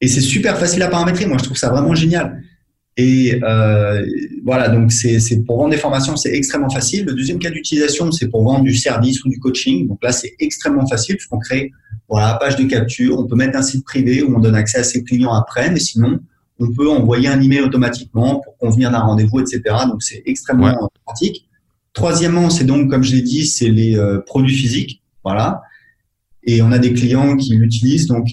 Et c'est super facile à paramétrer. Moi, je trouve ça vraiment génial. Et voilà, donc c'est pour vendre des formations, c'est extrêmement facile. Le deuxième cas d'utilisation, c'est pour vendre du service ou du coaching. Donc là, c'est extrêmement facile puisqu'on crée voilà page de capture. On peut mettre un site privé où on donne accès à ses clients après, mais sinon, on peut envoyer un email automatiquement pour convenir d'un rendez-vous, etc. Donc c'est extrêmement pratique. Troisièmement, c'est donc, comme je l'ai dit, c'est les euh, produits physiques, voilà. Et on a des clients qui l'utilisent. Donc,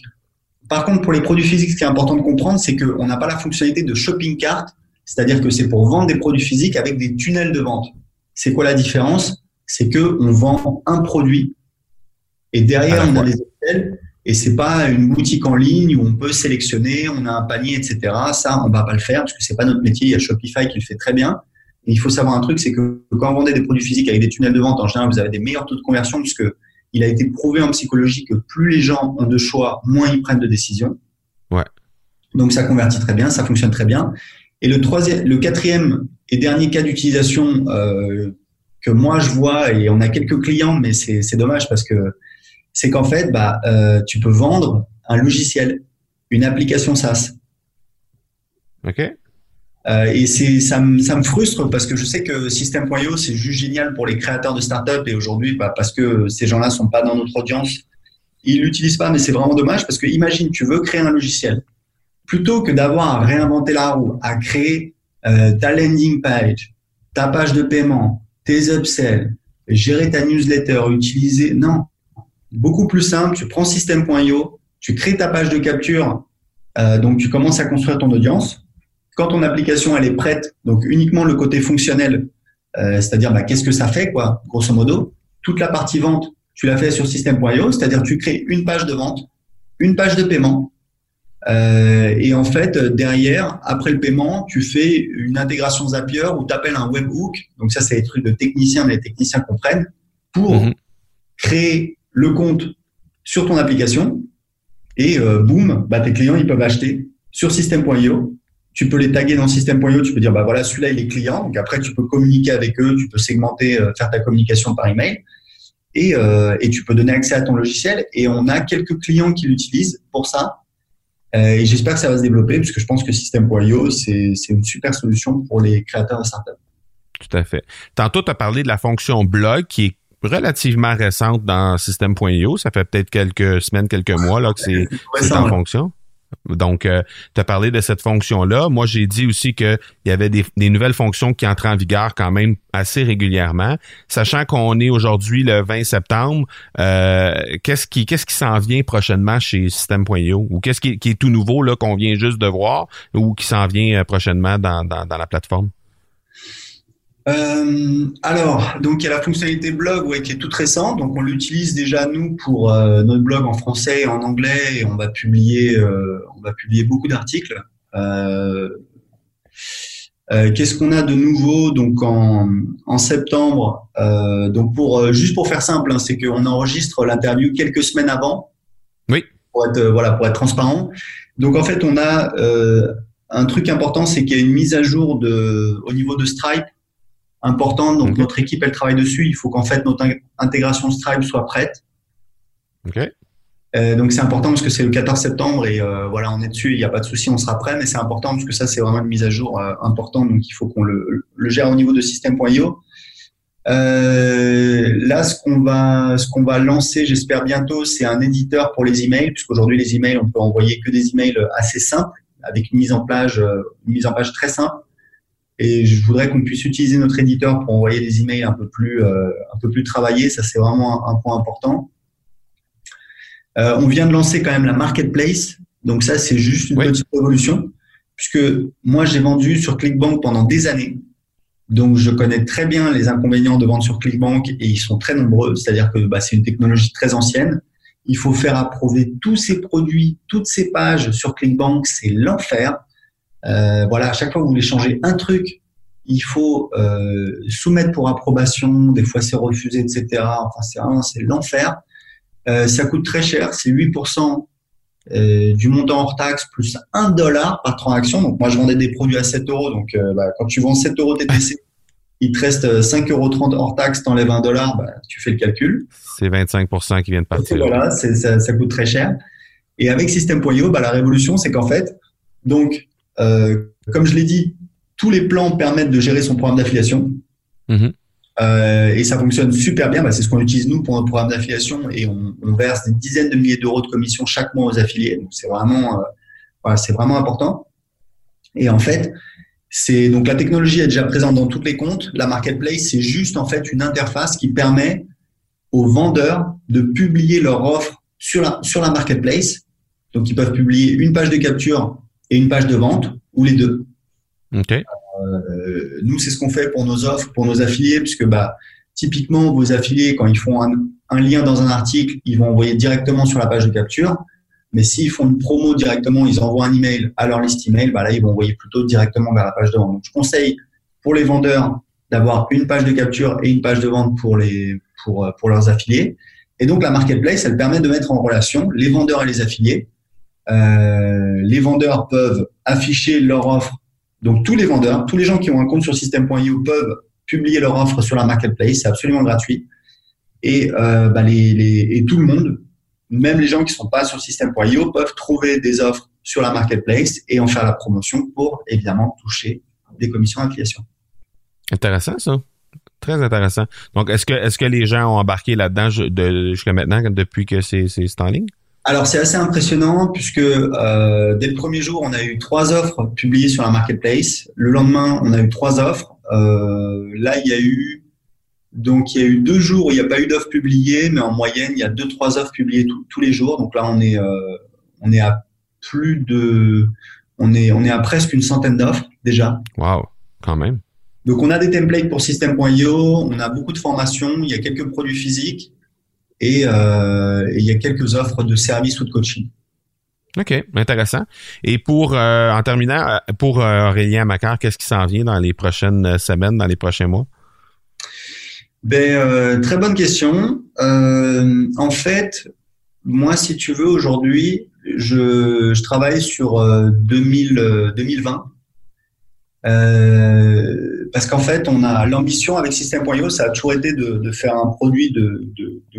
par contre, pour les produits physiques, ce qui est important de comprendre, c'est qu'on n'a pas la fonctionnalité de shopping cart, c'est-à-dire que c'est pour vendre des produits physiques avec des tunnels de vente. C'est quoi la différence? C'est que on vend un produit et derrière on a les hôtels et c'est pas une boutique en ligne où on peut sélectionner, on a un panier, etc. Ça, on va pas le faire parce que c'est pas notre métier. Il y a Shopify qui le fait très bien. Et il faut savoir un truc, c'est que quand vous vendez des produits physiques avec des tunnels de vente, en général, vous avez des meilleurs taux de conversion puisque il a été prouvé en psychologie que plus les gens ont de choix, moins ils prennent de décisions. Ouais. Donc ça convertit très bien, ça fonctionne très bien. Et le troisième, le quatrième et dernier cas d'utilisation euh, que moi je vois, et on a quelques clients, mais c'est dommage parce que c'est qu'en fait, bah, euh, tu peux vendre un logiciel, une application SaaS. Ok. Euh, et c'est ça, me, ça me frustre parce que je sais que System.io c'est juste génial pour les créateurs de startups et aujourd'hui bah, parce que ces gens-là sont pas dans notre audience, ils l'utilisent pas mais c'est vraiment dommage parce que imagine tu veux créer un logiciel plutôt que d'avoir à réinventer la roue, à créer euh, ta landing page, ta page de paiement, tes upsells, gérer ta newsletter, utiliser non beaucoup plus simple. Tu prends System.io, tu crées ta page de capture, euh, donc tu commences à construire ton audience quand ton application elle est prête, donc uniquement le côté fonctionnel, euh, c'est-à-dire bah, qu'est-ce que ça fait, quoi, grosso modo, toute la partie vente, tu l'as fait sur System.io, c'est-à-dire tu crées une page de vente, une page de paiement, euh, et en fait derrière, après le paiement, tu fais une intégration Zapier ou tu appelles un webhook, donc ça c'est des trucs de techniciens, mais les techniciens comprennent, pour mhm. créer le compte sur ton application, et euh, boum, bah, tes clients ils peuvent acheter sur System.io tu peux les taguer dans System.io, tu peux dire, bah voilà, celui-là, il est client. Donc après, tu peux communiquer avec eux, tu peux segmenter, euh, faire ta communication par email. Et, euh, et tu peux donner accès à ton logiciel. Et on a quelques clients qui l'utilisent pour ça. Et j'espère que ça va se développer, puisque je pense que System.io, c'est une super solution pour les créateurs de startups. Tout à fait. Tantôt, tu as parlé de la fonction blog qui est relativement récente dans System.io. Ça fait peut-être quelques semaines, quelques mois là, que c'est en fonction. Donc, euh, tu as parlé de cette fonction-là. Moi, j'ai dit aussi qu'il y avait des, nouvelles fonctions qui entrent en vigueur quand même assez régulièrement. Sachant qu'on est aujourd'hui le 20 septembre, euh, qu'est-ce qui qu'est-ce qui s'en vient prochainement chez System.io? Ou qu'est-ce qui, est tout nouveau là qu'on vient juste de voir ou qui s'en vient euh, prochainement dans, dans la plateforme? Euh, alors, donc il y a la fonctionnalité blog ouais, qui est toute récente. Donc on l'utilise déjà nous pour euh, notre blog en français et en anglais et on va publier, euh, on va publier beaucoup d'articles. Euh, euh, Qu'est-ce qu'on a de nouveau donc en, en septembre? Donc pour juste pour faire simple, hein, c'est qu'on enregistre l'interview quelques semaines avant. Oui. Pour être voilà pour être transparent. Donc en fait on a un truc important, c'est qu'il y a une mise à jour de au niveau de Stripe important. Donc, notre équipe, elle travaille dessus. Il faut qu'en fait, notre intégration Stripe soit prête. Euh, donc, c'est important parce que c'est le 14 septembre et euh, voilà, on est dessus. Il n'y a pas de souci, on sera prêt, mais c'est important parce que ça, c'est vraiment une mise à jour euh, importante. Donc, il faut qu'on le, gère au niveau de système.io. là, ce qu'on va, ce qu'on va lancer, j'espère bientôt, c'est un éditeur pour les emails, puisqu'aujourd'hui les emails, on peut envoyer que des emails assez simples, avec une mise en page, une mise en page très simple. Et je voudrais qu'on puisse utiliser notre éditeur pour envoyer des emails un peu plus, euh, un peu plus travaillés. Ça, c'est vraiment un, point important. Euh, on vient de lancer quand même la marketplace. Donc ça, c'est juste une petite révolution. Puisque moi, j'ai vendu sur ClickBank pendant des années. Donc, je connais très bien les inconvénients de vendre sur ClickBank et ils sont très nombreux. C'est-à-dire que bah, c'est une technologie très ancienne. Il faut faire approuver tous ces produits, toutes ces pages sur ClickBank. C'est l'enfer. Euh, voilà, à chaque fois que vous voulez changer un truc, il faut euh, soumettre pour approbation. Des fois, c'est refusé, etc. Enfin, c'est c'est l'enfer. Euh, ça coûte très cher. C'est 8% euh, du montant hors taxe plus 1 dollar par transaction. Donc, moi, je vendais des produits à 7 euros. Donc, euh, bah, quand tu vends 7 euros TTC, [LAUGHS] il te reste 5,30 euros hors taxe, t'enlèves 1 dollar, bah, tu fais le calcul. C'est 25% qui viennent de partir. Voilà, ça, ça, coûte très cher. Et avec System.io, bah, la révolution, c'est qu'en fait, donc, euh, comme je l'ai dit, tous les plans permettent de gérer son programme d'affiliation. Mhm. Euh, et ça fonctionne super bien. Bah, c'est ce qu'on utilise nous pour notre programme d'affiliation et on, verse des dizaines de milliers d'euros de commissions chaque mois aux affiliés. Donc c'est vraiment, euh, c'est vraiment important. Et en fait, c'est donc la technologie est déjà présente dans tous les comptes. La marketplace, c'est juste en fait une interface qui permet aux vendeurs de publier leur offre sur la sur la marketplace. Donc ils peuvent publier une page de capture et une page de vente ou les deux. Okay. Euh, nous, c'est ce qu'on fait pour nos offres, pour nos affiliés, puisque bah, typiquement, vos affiliés, quand ils font un, un, lien dans un article, ils vont envoyer directement sur la page de capture. Mais s'ils font une promo directement, ils envoient un email à leur liste email, bah là, ils vont envoyer plutôt directement vers la page de vente. Donc, je conseille pour les vendeurs d'avoir une page de capture et une page de vente pour, les, pour, pour leurs affiliés. Et donc, la marketplace, elle permet de mettre en relation les vendeurs et les affiliés les vendeurs peuvent afficher leur offre. Donc tous les vendeurs, tous les gens qui ont un compte sur System.io peuvent publier leur offre sur la marketplace. C'est absolument gratuit. Et, bah, les, et tout le monde, même les gens qui ne sont pas sur System.io, peuvent trouver des offres sur la marketplace et en faire la promotion pour évidemment toucher des commissions d'affiliation. Intéressant ça. Très intéressant. Donc, est-ce que, les gens ont embarqué là-dedans jusqu'à maintenant, depuis que c'est, c'est en? Alors, c'est assez impressionnant puisque euh, dès le premier jour, on a eu trois offres publiées sur la marketplace. Le lendemain, on a eu trois offres. Euh, là, il y a eu donc il y a eu deux jours où il n'y a pas eu d'offres publiées, mais en moyenne, il y a deux trois offres publiées tous les jours. Donc là, on est euh, on est à plus de on est on est à presque une centaine d'offres déjà. Waouh, quand même. Donc, on a des templates pour System.io, on a beaucoup de formations, il y a quelques produits physiques et, euh, il y a quelques offres de services ou de coaching. OK, intéressant. Et pour, euh, en terminant, euh, pour Aurélien Macar, qu'est-ce qui s'en vient dans les prochaines semaines, dans les prochains mois? Ben, très bonne question. en fait, moi, si tu veux, aujourd'hui, je, je, travaille sur 2000, 2020. Euh, parce qu'en fait, on a l'ambition avec System.io, ça a toujours été de, faire un produit de,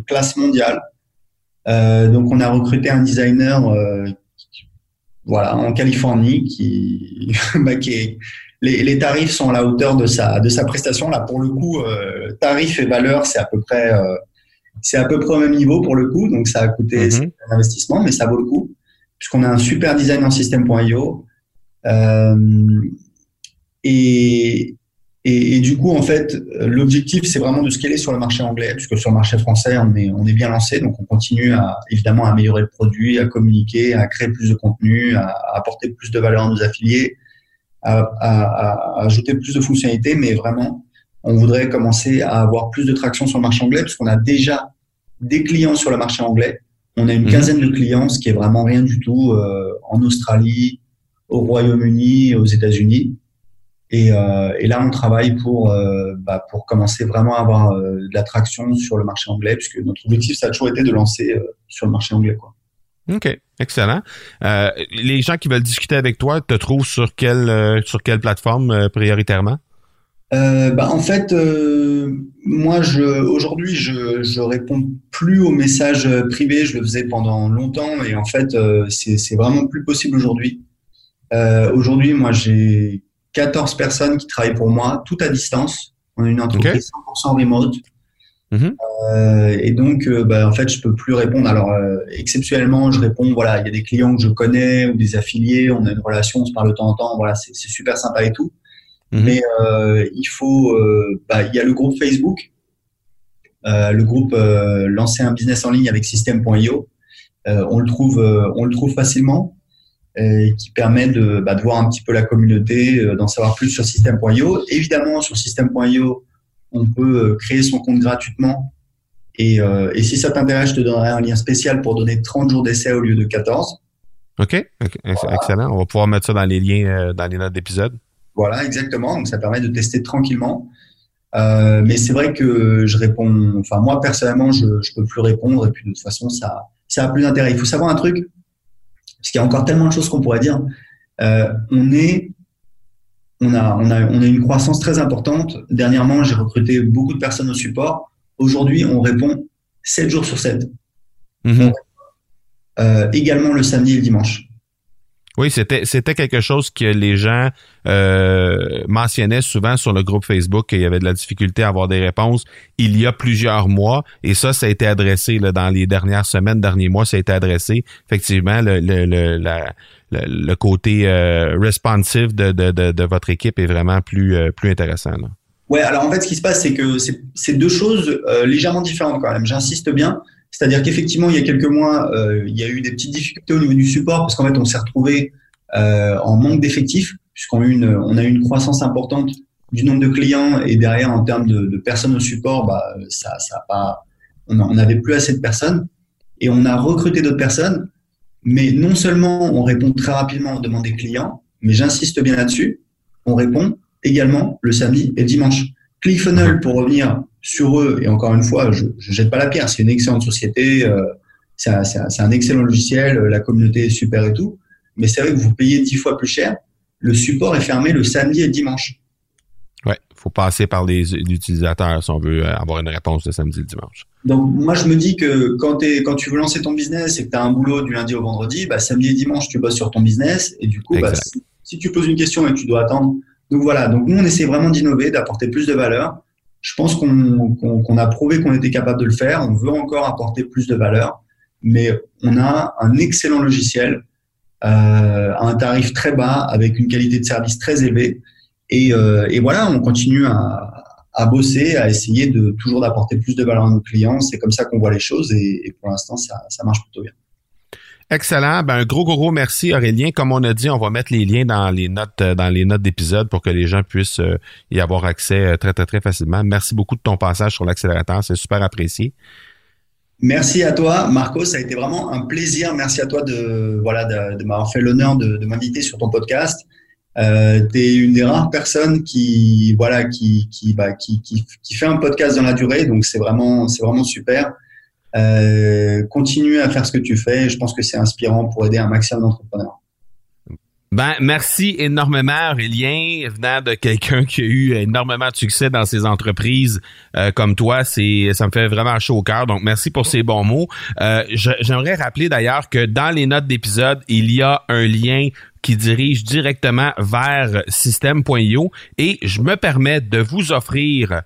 classe mondiale. Euh, donc, on a recruté un designer, euh, voilà, en Californie, qui, [LAUGHS] bah, qui est, les, tarifs sont à la hauteur de sa de sa prestation. Là, pour le coup, euh, tarif et valeur, c'est à peu près c'est à peu près au même niveau pour le coup. Donc, ça a coûté mm-hmm. un investissement, mais ça vaut le coup puisqu'on a un super design en System.io. et, et, du coup, en fait, l'objectif, c'est vraiment de scaler sur le marché anglais, puisque sur le marché français, on est, on est bien lancé. Donc, on continue à, évidemment, à améliorer le produit, à communiquer, à créer plus de contenu, à, apporter plus de valeur à nos affiliés, à, à, ajouter plus de fonctionnalités. Mais vraiment, on voudrait commencer à avoir plus de traction sur le marché anglais, puisqu'on a déjà des clients sur le marché anglais. On a une mhm. quinzaine de clients, ce qui est vraiment rien du tout euh, en Australie, au Royaume-Uni, aux États-Unis. Euh, et, là, on travaille pour, euh, bah, pour commencer vraiment à avoir euh, de l'attraction sur le marché anglais, puisque notre objectif, ça a toujours été de lancer sur le marché anglais. Quoi. OK, excellent. les gens qui veulent discuter avec toi te trouvent sur quelle, sur quelle plateforme prioritairement? bah, en fait, moi, je, aujourd'hui, je, je réponds plus aux messages privés. Je le faisais pendant longtemps et en fait, c'est vraiment plus possible aujourd'hui. aujourd'hui, moi, j'ai 14 personnes qui travaillent pour moi, tout à distance. On est une entreprise 100% remote. Mm-hmm. Euh, et donc, euh, bah, en fait, je peux plus répondre. Alors, euh, exceptionnellement, je réponds. Voilà, il y a des clients que je connais ou des affiliés. On a une relation, on se parle de temps en temps. Voilà, c'est super sympa et tout. Mm-hmm. Mais il faut. Bah, il y a le groupe Facebook, le groupe lancer un business en ligne avec System.io. on le trouve, on le trouve facilement qui permet de, bah, de, voir un petit peu la communauté, euh, d'en savoir plus sur System.io. Évidemment, sur System.io, on peut euh, créer son compte gratuitement. Et, euh, et si ça t'intéresse, je te donnerai un lien spécial pour donner 30 jours d'essai au lieu de 14. OK, excellent. On va pouvoir mettre ça dans les liens, dans les notes d'épisode. Voilà, exactement. Donc, ça permet de tester tranquillement. Euh, mais c'est vrai que je réponds, enfin, moi, personnellement, je ne peux plus répondre. Et puis, de toute façon, ça, ça a plus d'intérêt. Il faut savoir un truc, parce qu'il y a encore tellement de choses qu'on pourrait dire. Euh, on est, on a, on a, on a une croissance très importante. Dernièrement, j'ai recruté beaucoup de personnes au support. Aujourd'hui, on répond 7 jours sur 7. Mm-hmm. Euh, également le samedi et le dimanche. Oui, c'était c'était quelque chose que les gens euh, mentionnaient souvent sur le groupe Facebook qu'il y avait de la difficulté à avoir des réponses il y a plusieurs mois et ça ça a été adressé là, dans les dernières semaines derniers mois ça a été adressé effectivement le le le, le, côté euh, responsive de, de, de, votre équipe est vraiment plus euh, plus intéressant là. Ouais, alors en fait ce qui se passe c'est que c'est deux choses euh, légèrement différentes quand même. J'insiste bien. C'est-à-dire qu'effectivement, il y a quelques mois, euh, il y a eu des petites difficultés au niveau du support parce qu'en fait, on s'est retrouvé euh, en manque d'effectifs puisqu'on a eu une, croissance importante du nombre de clients et derrière, en termes de, personnes au support, bah, ça, ça pas, on n'avait plus assez de personnes et on a recruté d'autres personnes. Mais non seulement on répond très rapidement aux demandes des clients, mais j'insiste bien là-dessus, on répond également le samedi et le dimanche. ClickFunnels, pour revenir sur eux, et encore une fois, je ne jette pas la pierre, c'est une excellente société. Euh, c'est un, excellent logiciel, la communauté est super et tout. Mais c'est vrai que vous payez dix fois plus cher. Le support est fermé le samedi et le dimanche. Ouais, faut passer par les utilisateurs si on veut avoir une réponse le samedi et le dimanche. Donc moi je me dis que quand, es, quand tu veux lancer ton business et que tu as un boulot du lundi au vendredi, bah, samedi et dimanche tu bosses sur ton business et du coup bah, si, tu poses une question et que tu dois attendre. Donc voilà, donc nous on essaie vraiment d'innover, d'apporter plus de valeur. Je pense qu'on a prouvé qu'on était capable de le faire. On veut encore apporter plus de valeur, mais on a un excellent logiciel euh, un tarif très bas avec une qualité de service très élevée. Et, euh, voilà, on continue à, bosser, à essayer de toujours d'apporter plus de valeur à nos clients. C'est comme ça qu'on voit les choses et, pour l'instant, ça marche plutôt bien. Excellent. Ben, un gros, gros, gros merci, Aurélien. Comme on a dit, on va mettre les liens dans les notes, euh, dans les notes d'épisode pour que les gens puissent euh, y avoir accès euh, très, très, très facilement. Merci beaucoup de ton passage sur l'accélérateur. C'est super apprécié. Merci à toi, Marco. Ça a été vraiment un plaisir. Merci à toi de, voilà, de, m'avoir fait l'honneur de, m'inviter sur ton podcast. Euh, tu es une des rares personnes qui voilà qui qui, bah, qui, qui, qui fait un podcast dans la durée, donc c'est vraiment c'est vraiment super. Euh, continue à faire ce que tu fais. Je pense que c'est inspirant pour aider un maximum d'entrepreneurs. Ben, merci énormément, Aurélien, venant de quelqu'un qui a eu énormément de succès dans ses entreprises euh, comme toi. C'est, ça me fait vraiment chaud au cœur. Donc, merci pour ces bons mots. Euh, j'aimerais rappeler d'ailleurs que dans les notes d'épisode, il y a un lien qui dirige directement vers système.io et je me permets de vous offrir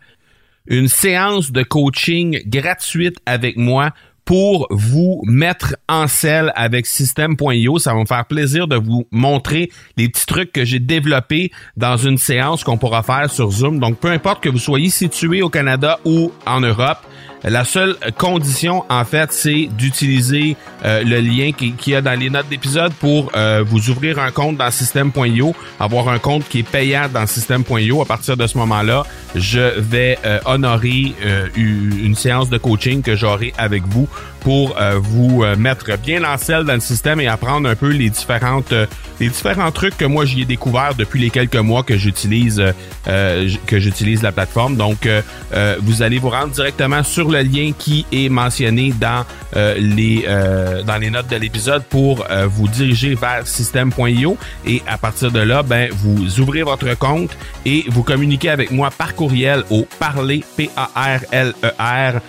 une séance de coaching gratuite avec moi pour vous mettre en selle avec System.io. Ça va me faire plaisir de vous montrer les petits trucs que j'ai développés dans une séance qu'on pourra faire sur Zoom. Donc, peu importe que vous soyez situé au Canada ou en Europe, la seule condition, en fait, c'est d'utiliser euh, le lien qui, qui y a dans les notes d'épisode pour euh, vous ouvrir un compte dans System.io, avoir un compte qui est payant dans System.io. À partir de ce moment-là, je vais euh, honorer une séance de coaching que j'aurai avec vous pour vous mettre bien en dans le système et apprendre un peu les différentes les différents trucs que moi j'y ai découvert depuis les quelques mois que j'utilise que j'utilise la plateforme. Donc vous allez vous rendre directement sur le lien qui est mentionné dans euh, les euh, dans les notes de l'épisode pour euh, vous diriger vers système.io et à partir de là, ben vous ouvrez votre compte et vous communiquez avec moi par courriel au parler p a r l e r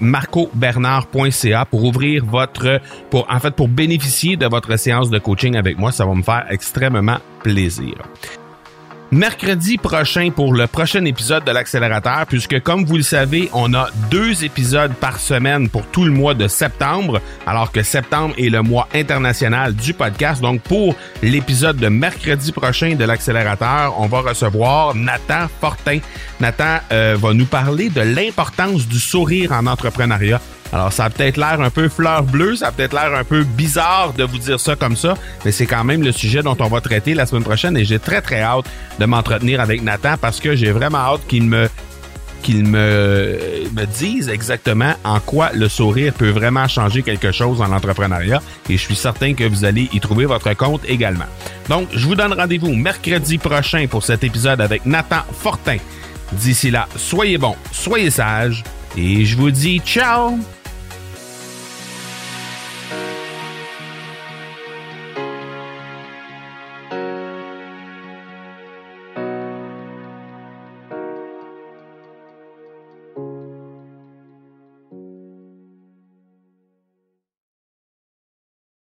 marcobernard.ca pour ouvrir votre pour en fait pour bénéficier de votre séance de coaching avec moi, ça va me faire extrêmement plaisir mercredi prochain pour le prochain épisode de l'accélérateur, puisque comme vous le savez, on a deux épisodes par semaine pour tout le mois de septembre, alors que septembre est le mois international du podcast. Donc pour l'épisode de mercredi prochain de l'accélérateur, on va recevoir Nathan Fortin. Nathan euh, va nous parler de l'importance du sourire en entrepreneuriat. Alors, ça a peut-être l'air un peu fleur bleue, ça a peut-être l'air un peu bizarre de vous dire ça comme ça, mais c'est quand même le sujet dont on va traiter la semaine prochaine et j'ai très très hâte de m'entretenir avec Nathan parce que j'ai vraiment hâte qu'il me qu'il me, me dise exactement en quoi le sourire peut vraiment changer quelque chose en entrepreneuriat et je suis certain que vous allez y trouver votre compte également. Donc, je vous donne rendez-vous mercredi prochain pour cet épisode avec Nathan Fortin. D'ici là, soyez bons, soyez sages et je vous dis ciao